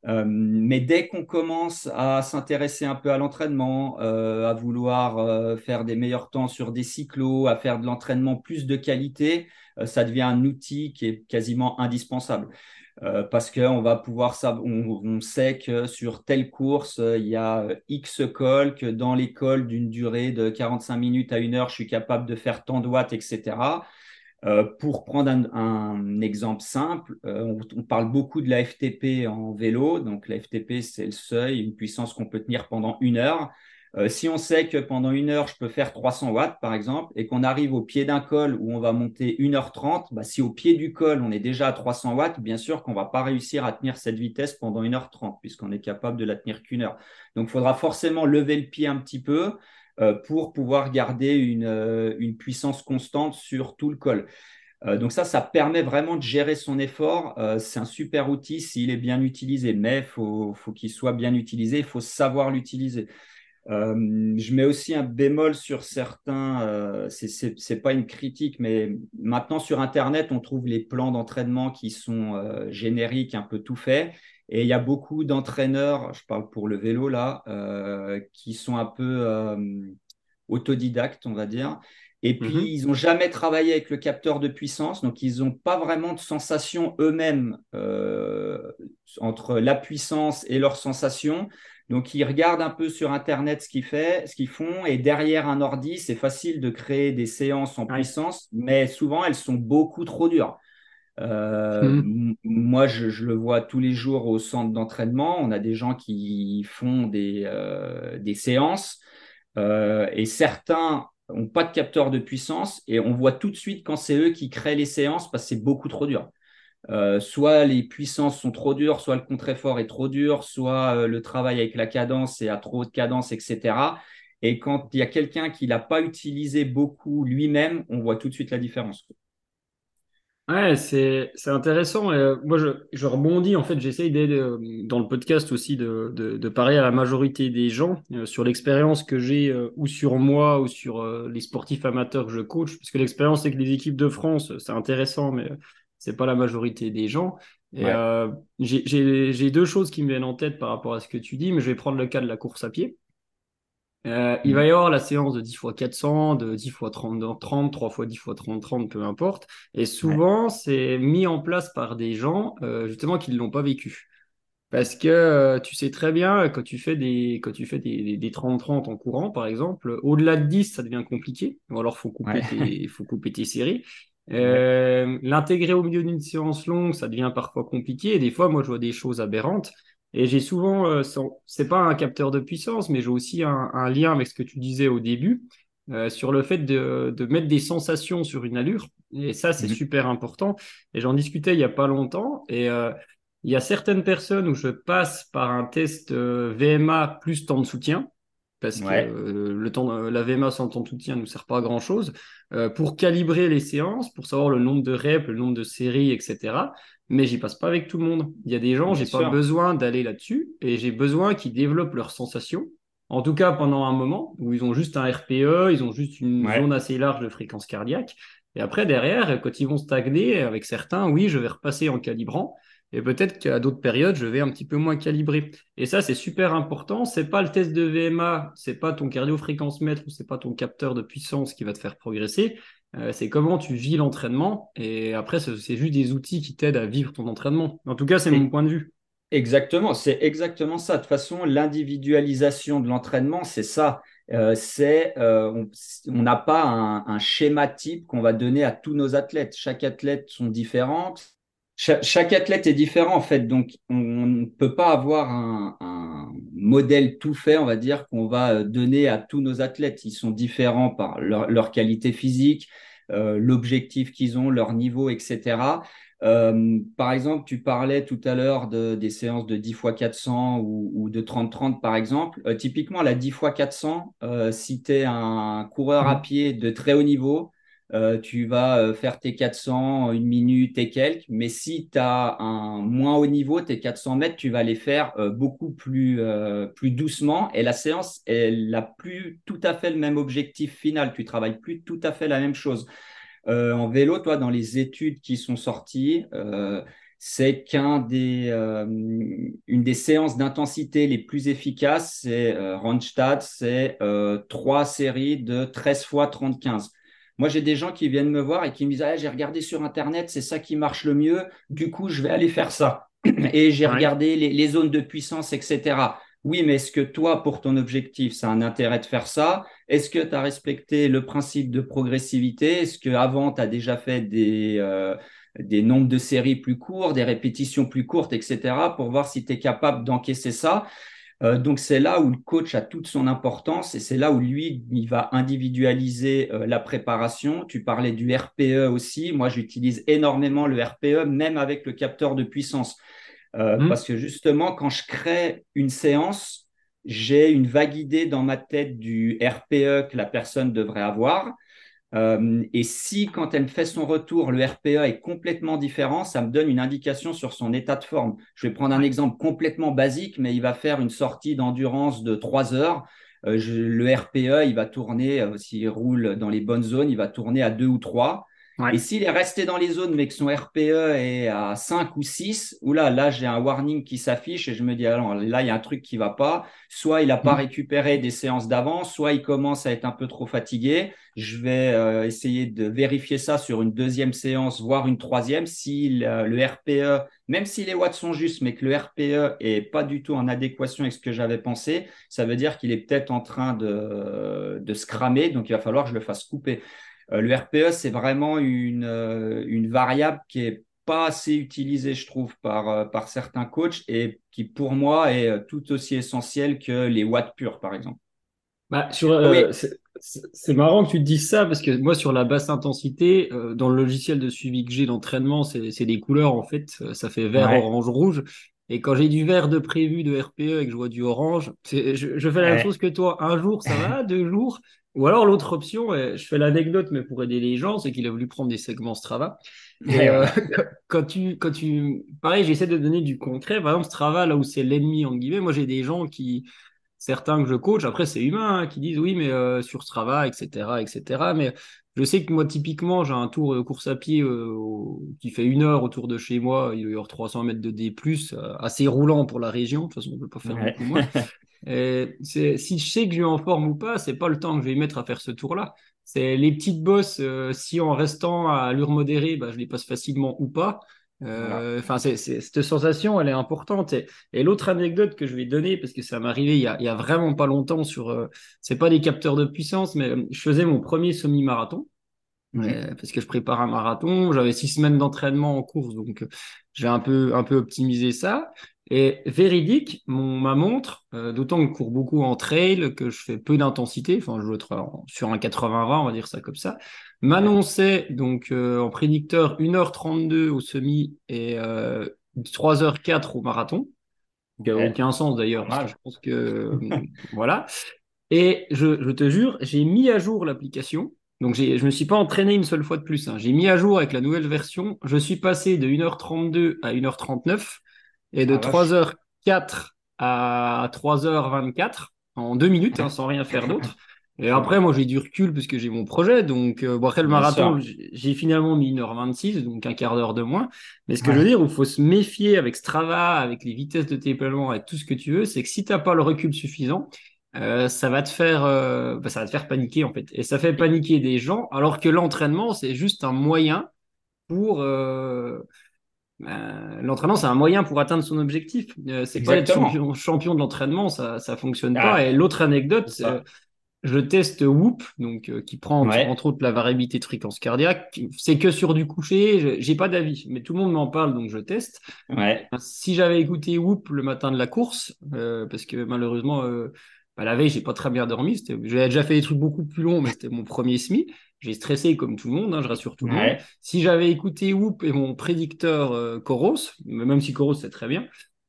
Euh, mais dès qu'on commence à s'intéresser un peu à l'entraînement, à vouloir faire des meilleurs temps sur des cyclos, à faire de l'entraînement plus de qualité, euh, ça devient un outil qui est quasiment indispensable. Euh, parce qu'on va pouvoir on, on, sait que sur telle course, euh, il y a X cols, que dans les cols d'une durée de 45 minutes à une heure, je suis capable de faire tant de watts, etc. pour prendre un, exemple simple, on, on, parle beaucoup de la FTP en vélo. Donc la FTP, c'est le seuil, une puissance qu'on peut tenir pendant une heure. Euh, si on sait que pendant une heure, je peux faire 300 watts, par exemple, et qu'on arrive au pied d'un col où on va monter 1h30, bah, si au pied du col, on est déjà à 300 watts, bien sûr qu'on va pas réussir à tenir cette vitesse pendant 1h30, puisqu'on est capable de la tenir qu'une heure. Donc, il faudra forcément lever le pied un petit peu euh, pour pouvoir garder une, euh, une, puissance constante sur tout le col. donc ça, ça permet vraiment de gérer son effort. c'est un super outil s'il est bien utilisé, mais faut, faut qu'il soit bien utilisé, il faut savoir l'utiliser. Euh, je mets aussi un bémol sur certains, euh, c'est pas une critique, mais maintenant sur Internet, on trouve les plans d'entraînement qui sont euh, génériques, un peu tout faits. Et il y a beaucoup d'entraîneurs, je parle pour le vélo là, euh, qui sont un peu autodidactes, on va dire. Et puis, mm-hmm. ils n'ont jamais travaillé avec le capteur de puissance, donc ils n'ont pas vraiment de sensation eux-mêmes entre la puissance et leur sensation. Donc, ils regardent un peu sur Internet ce qu'ils font, et derrière un ordi, c'est facile de créer des séances en puissance, mais souvent, elles sont beaucoup trop dures. Euh, hmm. Moi, je, le vois tous les jours au centre d'entraînement. On a des gens qui font des, euh, séances, euh, et certains n'ont pas de capteur de puissance, et on voit tout de suite quand c'est eux qui créent les séances parce que c'est beaucoup trop dur. Euh, soit les puissances sont trop dures, soit le contre-effort est trop dur, soit le travail avec la cadence est à trop haute cadence, etc. Et quand il y a quelqu'un qui l'a pas utilisé beaucoup lui-même, on voit tout de suite la différence. Ouais, c'est, intéressant. Euh, moi, je, rebondis. En fait, j'essaye d'aider dans le podcast aussi de, de, parler à la majorité des gens sur l'expérience que j'ai ou sur moi ou sur les sportifs amateurs que je coach. Parce que l'expérience avec les équipes de France, c'est intéressant, mais c'est pas la majorité des gens. Et euh, j'ai deux choses qui me viennent en tête par rapport à ce que tu dis, mais je vais prendre le cas de la course à pied. Euh, il va y avoir la séance de 10 x 400, de 10 x 30, 30, 3 x 10 x 30, 30, peu importe. Et souvent, c'est mis en place par des gens, euh, justement, qui ne l'ont pas vécu. Parce que tu sais très bien, quand tu fais des, quand tu fais des, des 30-30 en courant, par exemple, au-delà de 10, ça devient compliqué. Ou alors, il faut, couper tes, faut couper tes séries. L'intégrer au milieu d'une séance longue, ça devient parfois compliqué. Et des fois, moi, je vois des choses aberrantes. Et j'ai souvent, c'est pas un capteur de puissance, mais j'ai aussi un, lien avec ce que tu disais au début. sur le fait de, mettre des sensations sur une allure. Et ça, c'est mmh super important. Et j'en discutais il n'y a pas longtemps. Et il y a certaines personnes où je passe par un test euh, VMA plus temps de soutien, parce que euh, le temps, la VMA sans temps de soutien ne nous sert pas à grand chose, euh, pour calibrer les séances, pour savoir le nombre de reps, le nombre de séries, etc. Mais j'y passe pas avec tout le monde. Il y a des gens, j'ai pas besoin d'aller là-dessus, et j'ai besoin qu'ils développent leurs sensations. En tout cas, pendant un moment où ils ont juste un RPE, ils ont juste une zone assez large de fréquence cardiaque. Et après, derrière, quand ils vont stagner, avec certains, oui, je vais repasser en calibrant. Et peut-être qu'à d'autres périodes, je vais un petit peu moins calibrer. Et ça, c'est super important. C'est pas le test de VMA, c'est pas ton cardio-fréquence mètre ou c'est pas ton capteur de puissance qui va te faire progresser. Euh, c'est comment tu vis l'entraînement. Et après, c'est juste des outils qui t'aident à vivre ton entraînement. En tout cas, c'est mon point de vue. Exactement, c'est exactement ça. De toute façon, l'individualisation de l'entraînement, c'est ça. Euh, c'est euh, on n'a pas un, un, schéma type qu'on va donner à tous nos athlètes. Chaque athlète sont chaque, athlète est différent en fait, donc on ne peut pas avoir un, modèle tout fait, on va dire, qu'on va euh, donner à tous nos athlètes. Ils sont différents par leur, qualité physique, euh, l'objectif qu'ils ont, leur niveau, etc. Euh, par exemple, tu parlais tout à l'heure de, des séances de 10 x 400 ou, de 30-30 par exemple. typiquement, la 10 x 400, si tu es un coureur à mmh. pied de très haut niveau, euh, tu vas euh, faire tes 400, une minute et quelques. Mais si tu as un moins haut niveau, tes 400 mètres, tu vas les faire euh, beaucoup plus, plus doucement. Et la séance, elle n'a plus tout à fait le même objectif final. Tu travailles plus tout à fait la même chose. en vélo, toi, dans les études qui sont sorties, c'est qu'un des, une des séances d'intensité les plus efficaces, c'est Randstad, c'est trois séries de 13 fois 30-15. Moi, j'ai des gens qui viennent me voir et qui me disent ah, J'ai regardé sur Internet, c'est ça qui marche le mieux, du coup, je vais aller faire ça. Et j'ai regardé les, zones de puissance, etc. Oui, mais est-ce que toi, pour ton objectif, ça a un intérêt de faire ça? Est-ce que tu as respecté le principe de progressivité? Est-ce qu'avant, tu as déjà fait des, euh, des nombres de séries plus courts, des répétitions plus courtes, etc., pour voir si tu es capable d'encaisser ça? Euh, donc c'est là où le coach a toute son importance et c'est là où lui, il va individualiser euh, la préparation. Tu parlais du RPE aussi. Moi, j'utilise énormément le RPE, même avec le capteur de puissance. Euh, mmh. Parce que justement, quand je crée une séance, j'ai une vague idée dans ma tête du RPE que la personne devrait avoir. Euh, et si, quand elle me fait son retour, le RPA est complètement différent, ça me donne une indication sur son état de forme. Je vais prendre un exemple complètement basique, mais il va faire une sortie d'endurance de 3 heures. Euh, le RPE, il va tourner, euh, s'il roule dans les bonnes zones, il va tourner à 2 ou 3. Et s'il est resté dans les zones, mais que son RPE est à 5 ou 6, ou là, là, j'ai un warning qui s'affiche et je me dis, alors là, il y a un truc qui va pas. Soit il n'a pas mm. récupéré des séances d'avant, soit il commence à être un peu trop fatigué. Je vais euh, essayer de vérifier ça sur une deuxième séance, voire une troisième. Si le, RPE, même si les watts sont justes, mais que le RPE est pas du tout en adéquation avec ce que j'avais pensé, ça veut dire qu'il est peut-être en train de, de se cramer. Donc, il va falloir que je le fasse couper. Euh, le RPE, c'est vraiment une, euh, une variable qui est pas assez utilisée, je trouve, par, euh, par certains coachs et qui, pour moi, est tout aussi essentielle que les watts purs, par exemple. Bah, c'est marrant que tu te dises ça parce que moi, sur la basse intensité, dans le logiciel de suivi que j'ai d'entraînement, c'est des couleurs en fait. Ça fait vert, orange, rouge. Et quand j'ai du vert de prévu de RPE et que je vois du orange, je, je, fais la même chose que toi. Un jour, ça va, deux jours? Ou alors l'autre option, je fais l'anecdote, mais pour aider les gens, c'est qu'il a voulu prendre des segments Strava. Et euh, quand tu, quand tu, pareil, j'essaie de donner du concret. Par exemple, Strava, là où c'est l'ennemi en guillemets, moi j'ai des gens qui, certains que je coach, après c'est humain, hein, qui disent oui, mais euh, sur Strava, etc., etc. Mais je sais que moi typiquement, j'ai un tour de course à pied euh, qui fait une heure autour de chez moi. Il y a 300 mètres de D+, assez roulant pour la région. De toute façon, on ne peut pas faire beaucoup moins. Et si je sais que je suis en forme ou pas, c'est pas le temps que je vais mettre à faire ce tour-là. C'est les petites bosses, euh, si en restant à allure modérée, bah, je les passe facilement ou pas. Euh, enfin, c'est, cette sensation, elle est importante. Et, l'autre anecdote que je vais donner, parce que ça m'est arrivé il y, a, il y a vraiment pas longtemps sur, euh, c'est pas des capteurs de puissance, mais je faisais mon premier semi-marathon. parce que je prépare un marathon. J'avais six semaines d'entraînement en course, donc j'ai un peu, un peu optimisé ça. Et véridique, mon, ma montre, d'autant que je cours beaucoup en trail, que je fais peu d'intensité, enfin je être sur un 80-20, on va dire ça comme ça, m'annonçait donc en prédicteur 1h32 au semi et 3h04 au marathon. Qui n'a aucun sens d'ailleurs. Je pense que voilà. Et je, te jure, j'ai mis à jour l'application. Donc je ne me suis pas entraîné une seule fois de plus. Hein. J'ai mis à jour avec la nouvelle version. Je suis passé de 1h32 à 1h39 et de 3h04 ah, à 3h24 en deux minutes, hein, sans rien faire d'autre. Et après, moi, j'ai du recul puisque j'ai mon projet. Donc, euh, bon, après le marathon, j'ai finalement mis 1h26, donc un quart d'heure de moins. Mais ce que je veux dire, il faut se méfier avec Strava, avec les vitesses de déploiement, avec tout ce que tu veux, c'est que si tu n'as pas le recul suffisant, euh, ça va te faire, euh, bah, ça va te faire paniquer en fait. Et ça fait paniquer des gens, alors que l'entraînement, c'est juste un moyen pour bah, l'entraînement, c'est un moyen pour atteindre son objectif. c'est pas être champion, champion de l'entraînement, ça, ça fonctionne pas. Ah. Et l'autre anecdote, je teste Whoop, donc euh, qui prend entre autres la variabilité de fréquence cardiaque. C'est que sur du coucher, j'ai pas d'avis, mais tout le monde m'en parle, donc je teste. Ouais. Si j'avais écouté Whoop le matin de la course, euh, parce que malheureusement euh, bah, la veille j'ai pas très bien dormi, j'avais déjà fait des trucs beaucoup plus longs, mais c'était mon premier SMI. J'ai stressé comme tout le monde, hein, je rassure tout le monde. Si j'avais écouté Whoop et mon prédicteur Coros, même si Coros c'est très bien,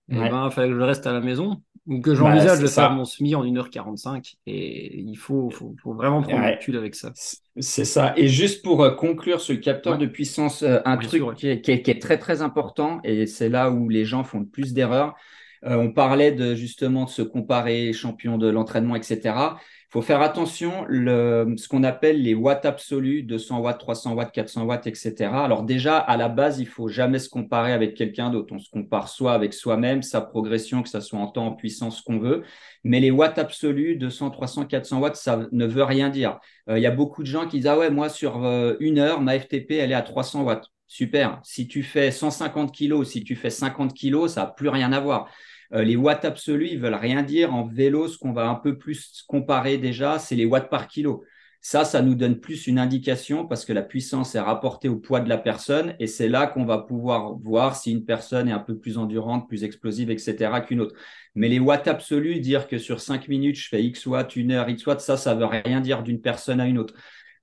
il eh ben, fallait que je reste à la maison. Donc bah, j'envisage de faire mon SMI en 1h45 et il faut, faut, faut vraiment prendre ouais. recul avec ça. C'est ça. Et juste pour euh, conclure sur le capteur de puissance, euh, un truc qui, est, qui, est, très très important et c'est là où les gens font le plus d'erreurs. Euh, on parlait de justement de se comparer champion de l'entraînement, etc faut faire attention, le, ce qu'on appelle les watts absolus, 200 watts, 300 watts, 400 watts, etc. Alors déjà, à la base, il faut jamais se comparer avec quelqu'un d'autre. On se compare soit avec soi-même, sa progression, que ça soit en temps, en puissance, qu'on veut. Mais les watts absolus, 200, 300, 400 watts, ça ne veut rien dire. Euh, il y a beaucoup de gens qui disent, ah ouais, moi, sur euh, une heure, ma FTP, elle est à 300 watts. Super. Si tu fais 150 kilos, si tu fais 50 kilos, ça n'a plus rien à voir. Euh, les watts absolus, ils veulent rien dire. En vélo, ce qu'on va un peu plus comparer déjà, c'est les watts par kilo. Ça, ça nous donne plus une indication parce que la puissance est rapportée au poids de la personne et c'est là qu'on va pouvoir voir si une personne est un peu plus endurante, plus explosive, etc. qu'une autre. Mais les watts absolus, dire que sur 5 minutes, je fais X watts, une heure, X watts, ça, ça veut rien dire d'une personne à une autre.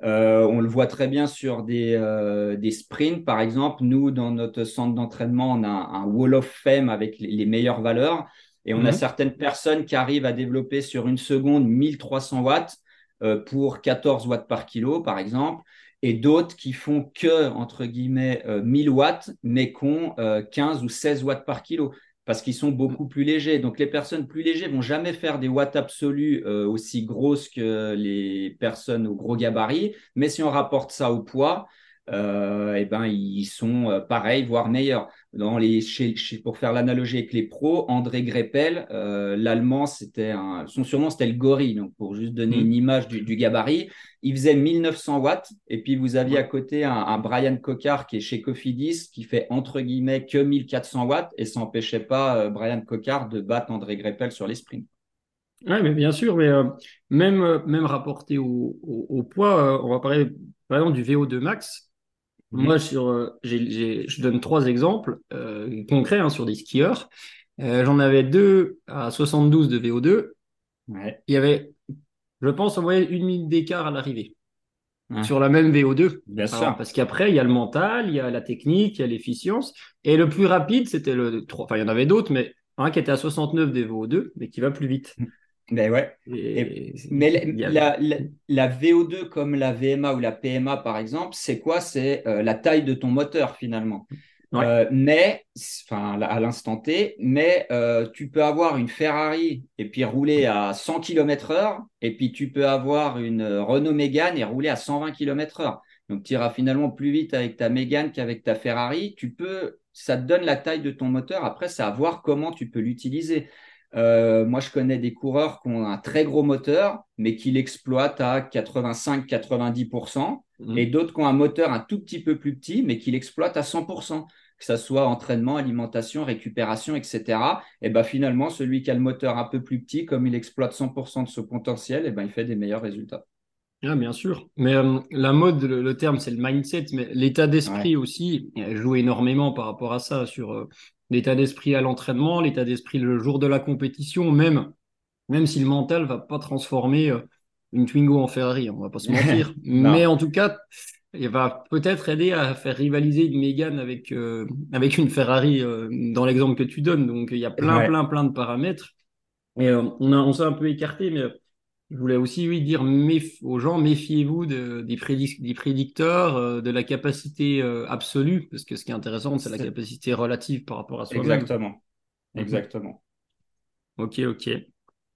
Euh, on le voit très bien sur des, euh, des sprints, par exemple. Nous, dans notre centre d'entraînement, on a un, wall of fame avec les, meilleures valeurs. Et on a mhm. certaines personnes qui arrivent à développer sur une seconde 1300 watts euh, pour 14 watts par kilo, par exemple. Et d'autres qui font que, entre guillemets, 1000 watts, mais qui ont 15 ou 16 watts par kilo parce qu'ils sont beaucoup plus légers. Donc les personnes plus légères vont jamais faire des watts absolus euh, aussi grosses que les personnes au gros gabarit, mais si on rapporte ça au poids, euh, eh ben, ils sont euh, pareils, voire meilleurs. Dans les, pour faire l'analogie avec les pros, André Greppel, euh, l'allemand, c'était son surnom c'était le gorille, donc pour juste donner mm. une image du, gabarit, il faisait 1900 watts, et puis vous aviez à côté un, Brian Cocard qui est chez Cofidis, qui fait entre guillemets que 1400 watts, et ça n'empêchait pas Brian Cocard de battre André Greppel sur les sprints. Oui, mais bien sûr, mais même, même rapporté au, au poids, on va parler par exemple du VO2 max. Moi, sur, euh, je donne trois exemples euh, concrets hein, sur des skieurs. Euh, j'en avais deux à 72 de VO2. Il y avait, je pense, en moyenne une minute d'écart à l'arrivée. Sur la même VO2. Bien sûr. Parce qu'après, il y a le mental, il y a la technique, il y a l'efficience. Et le plus rapide, c'était le 3. Enfin, il y en avait d'autres, mais un qui était à 69 des VO2, mais qui va plus vite. Ben ouais. mais la, la, VO2 comme la VMA ou la PMA par exemple, c'est quoi? C'est euh, la taille de ton moteur finalement. Euh, mais, enfin à l'instant T, mais euh, tu peux avoir une Ferrari et puis rouler à 100 km/h, et puis tu peux avoir une Renault Mégane et rouler à 120 km/h. Donc tu iras finalement plus vite avec ta Mégane qu'avec ta Ferrari. Tu peux, ça te donne la taille de ton moteur. Après, c'est à voir comment tu peux l'utiliser. Euh, moi, je connais des coureurs qui ont un très gros moteur, mais qui l'exploitent à 85-90%, mhm. et d'autres qui ont un moteur un tout petit peu plus petit, mais qui l'exploitent à 100%, que ce soit entraînement, alimentation, récupération, etc. Et ben finalement, celui qui a le moteur un peu plus petit, comme il exploite 100% de son potentiel, et ben il fait des meilleurs résultats. Ah, bien sûr. Mais euh, la mode, le, terme, c'est le mindset, mais l'état d'esprit aussi joue énormément par rapport à ça, sur euh, l'état d'esprit à l'entraînement, l'état d'esprit le jour de la compétition, même, même si le mental va pas transformer euh, une Twingo en Ferrari, on va pas se mentir. mais en tout cas, il va peut-être aider à faire rivaliser une Mégane avec, avec une Ferrari dans l'exemple que tu donnes. Donc il y a plein, plein, plein de paramètres. Et on, a, on s'est un peu écarté, mais je voulais aussi oui, dire aux gens, méfiez-vous de, des, des, prédicteurs, euh, de la capacité euh, absolue, parce que ce qui est intéressant, c'est la capacité relative par rapport à soi-même. Exactement. Mhm. Exactement. Ok, ok.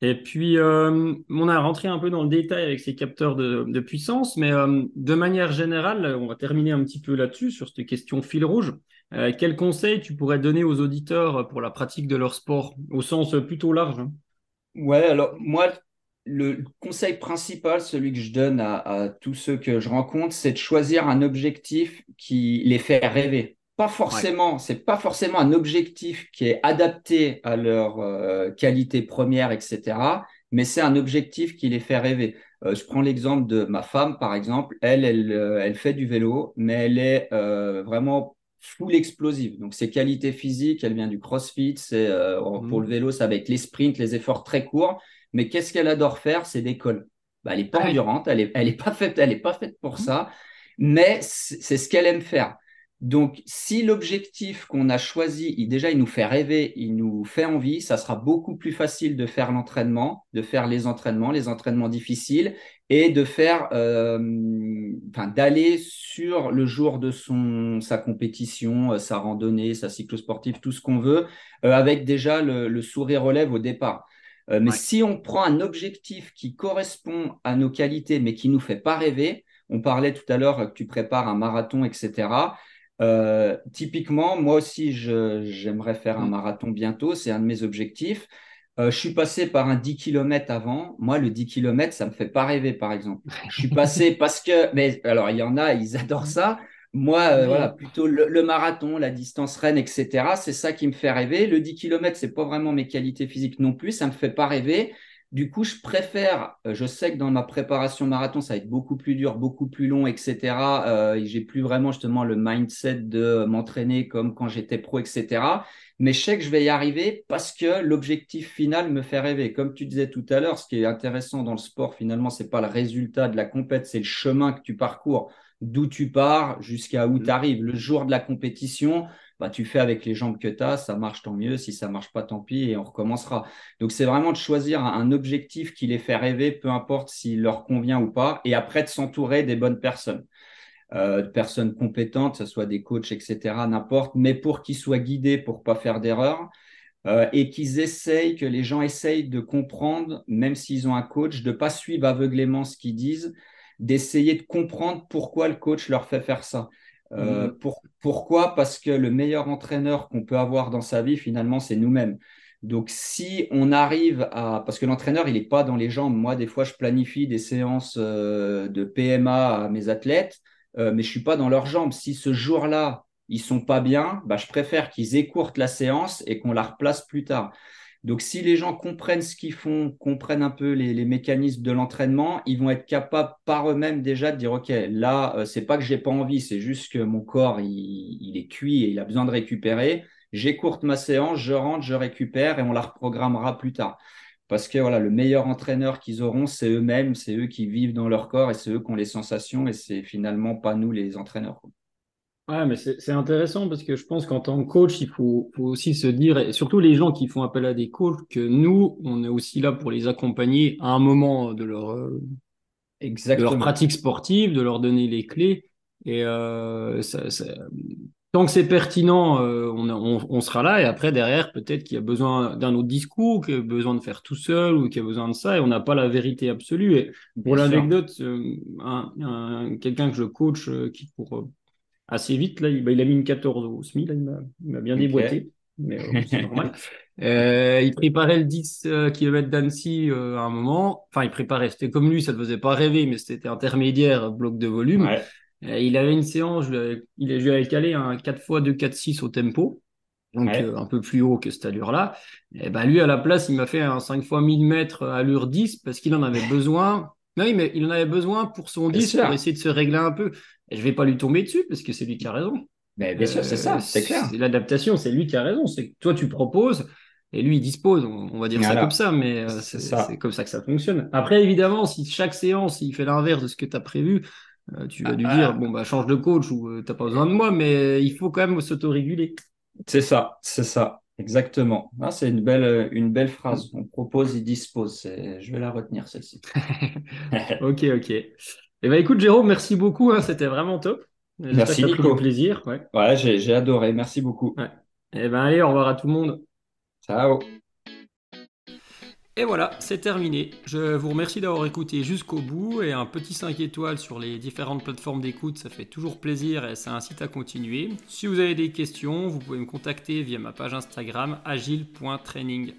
Et puis, euh, on a rentré un peu dans le détail avec ces capteurs de, de puissance, mais de manière générale, on va terminer un petit peu là-dessus, sur cette question fil rouge. quels conseils tu pourrais donner aux auditeurs pour la pratique de leur sport, au sens plutôt large hein? Ouais, alors moi, le conseil principal, celui que je donne à, tous ceux que je rencontre, c'est de choisir un objectif qui les fait rêver. Pas forcément, c'est pas forcément un objectif qui est adapté à leur euh, qualité première, etc. Mais c'est un objectif qui les fait rêver. Euh, je prends l'exemple de ma femme, par exemple. Elle, elle, euh, elle fait du vélo, mais elle est vraiment full explosive. Donc, ses qualités physiques, elle vient du crossfit. C'est mmh. pour le vélo, ça va être les sprints, les efforts très courts. Mais qu'est-ce qu'elle adore faire? C'est des cols. Bah, elle n'est pas endurante, elle n'est elle est pas, faite, elle est pas faite pour ça, mais c'est ce qu'elle aime faire. Donc, si l'objectif qu'on a choisi, il, déjà, il nous fait rêver, il nous fait envie, ça sera beaucoup plus facile de faire l'entraînement, de faire les entraînements, les entraînements difficiles, et de faire, euh, d'aller sur le jour de son sa compétition, euh, sa randonnée, sa cyclosportive, tout ce qu'on veut, euh, avec déjà le, le sourire relève au départ. Euh, mais si on prend un objectif qui correspond à nos qualités, mais qui nous fait pas rêver, on parlait tout à l'heure que tu prépares un marathon, etc. Euh, typiquement, moi aussi, j'aimerais faire un mm. marathon bientôt, c'est un de mes objectifs. Euh, je suis passé par un 10 km avant. Moi, le 10 km, ça me fait pas rêver, par exemple. Je suis passé parce que, mais alors, il y en a, ils adorent ça. Moi, euh, voilà, plutôt le, marathon, la distance reine, etc. C'est ça qui me fait rêver. Le 10 km, c'est pas vraiment mes qualités physiques non plus. Ça me fait pas rêver. Du coup, je préfère, euh, je sais que dans ma préparation marathon, ça va être beaucoup plus dur, beaucoup plus long, etc. Euh, j'ai plus vraiment justement le mindset de m'entraîner comme quand j'étais pro, etc. Mais je sais que je vais y arriver parce que l'objectif final me fait rêver. Comme tu disais tout à l'heure, ce qui est intéressant dans le sport, finalement, c'est pas le résultat de la compète, c'est le chemin que tu parcours d'où tu pars jusqu'à où mm. tu arrives. Le jour de la compétition, bah, tu fais avec les jambes que tu as, ça marche tant mieux, si ça marche pas tant pis et on recommencera. Donc c'est vraiment de choisir un objectif qui les fait rêver, peu importe s'il leur convient ou pas, et après de s'entourer des bonnes personnes. Euh, de personnes compétentes, que ce soit des coachs, etc., n'importe, mais pour qu'ils soient guidés pour pas faire d'erreur euh, et qu'ils essayent, que les gens essayent de comprendre, même s'ils ont un coach, de pas suivre aveuglément ce qu'ils disent, d'essayer de comprendre pourquoi le coach leur fait faire ça. Euh, mhm. pourquoi? Parce que le meilleur entraîneur qu'on peut avoir dans sa vie, finalement, c'est nous-mêmes. Donc, si on arrive à... Parce que l'entraîneur, il n'est pas dans les jambes. Moi, des fois, je planifie des séances euh, de PMA à mes athlètes, euh, mais je ne suis pas dans leurs jambes. Si ce jour-là, ils sont pas bien, bah, je préfère qu'ils écourtent la séance et qu'on la replace plus tard. Donc, si les gens comprennent ce qu'ils font, comprennent un peu les, mécanismes de l'entraînement, ils vont être capables par eux-mêmes déjà de dire OK, là, euh, c'est pas que j'ai pas envie, c'est juste que mon corps il, est cuit et il a besoin de récupérer. J'écourte ma séance, je rentre, je récupère et on la reprogrammera plus tard. Parce que voilà, le meilleur entraîneur qu'ils auront, c'est eux-mêmes, c'est eux qui vivent dans leur corps et c'est eux qui ont les sensations et c'est finalement pas nous les entraîneurs. Ouais, mais c'est intéressant parce que je pense qu'en tant que coach, il faut, faut, aussi se dire, et surtout les gens qui font appel à des coachs, que nous, on est aussi là pour les accompagner à un moment de leur, euh, de leur pratique sportive, de leur donner les clés. Et euh, ça, ça, tant que c'est pertinent, euh, on, on, on, sera là. Et après, derrière, peut-être qu'il y a besoin d'un autre discours, qu'il y a besoin de faire tout seul ou qu'il y a besoin de ça. Et on n'a pas la vérité absolue. Et pour l'anecdote, euh, un, quelqu'un que je coach qui pour assez vite. Là, il, bah, il a mis une 14 au SMI, là, il m'a bien déboîté. Mais euh, c'est normal. Euh, il préparait le 10 euh, km d'Annecy à un moment. Enfin, il préparait. C'était comme lui, ça ne faisait pas rêver, mais c'était intermédiaire, bloc de volume. il avait une séance, il a, joué calé un 4 x 2 4 6 au tempo. Donc un peu plus haut que cette allure-là. Et ben lui, à la place, il m'a fait un 5 x 1000 mètres allure 10 parce qu'il en avait besoin Oui, mais il en avait besoin pour son disque, pour essayer de se régler un peu. Je vais pas lui tomber dessus parce que c'est lui qui a raison. Mais bien sûr, c'est ça, c'est clair. L'adaptation, c'est lui qui a raison. C'est que toi, tu proposes et lui, il dispose. On, va dire ça comme ça, mais c'est comme ça que ça fonctionne. Après, évidemment, si chaque séance, il fait l'inverse de ce que tu as prévu, tu vas lui ah, dire, ah. bon, bah, change de coach ou tu t'as pas besoin de moi, mais il faut quand même s'autoréguler. C'est ça, c'est ça. Exactement. Ah, c'est une belle, une belle phrase. On propose, il dispose. Je vais la retenir, celle-ci. ok, ok. Eh ben, écoute, Jérôme, merci beaucoup. Hein, c'était vraiment top. Merci, Nico. plaisir. Ouais, ouais j'ai adoré. Merci beaucoup. Ouais. Eh ben, allez, au revoir à tout le monde. Ciao. Et voilà, c'est terminé. Je vous remercie d'avoir écouté jusqu'au bout et un petit 5 étoiles sur les différentes plateformes d'écoute, ça fait toujours plaisir et ça incite à continuer. Si vous avez des questions, vous pouvez me contacter via ma page Instagram agile.training.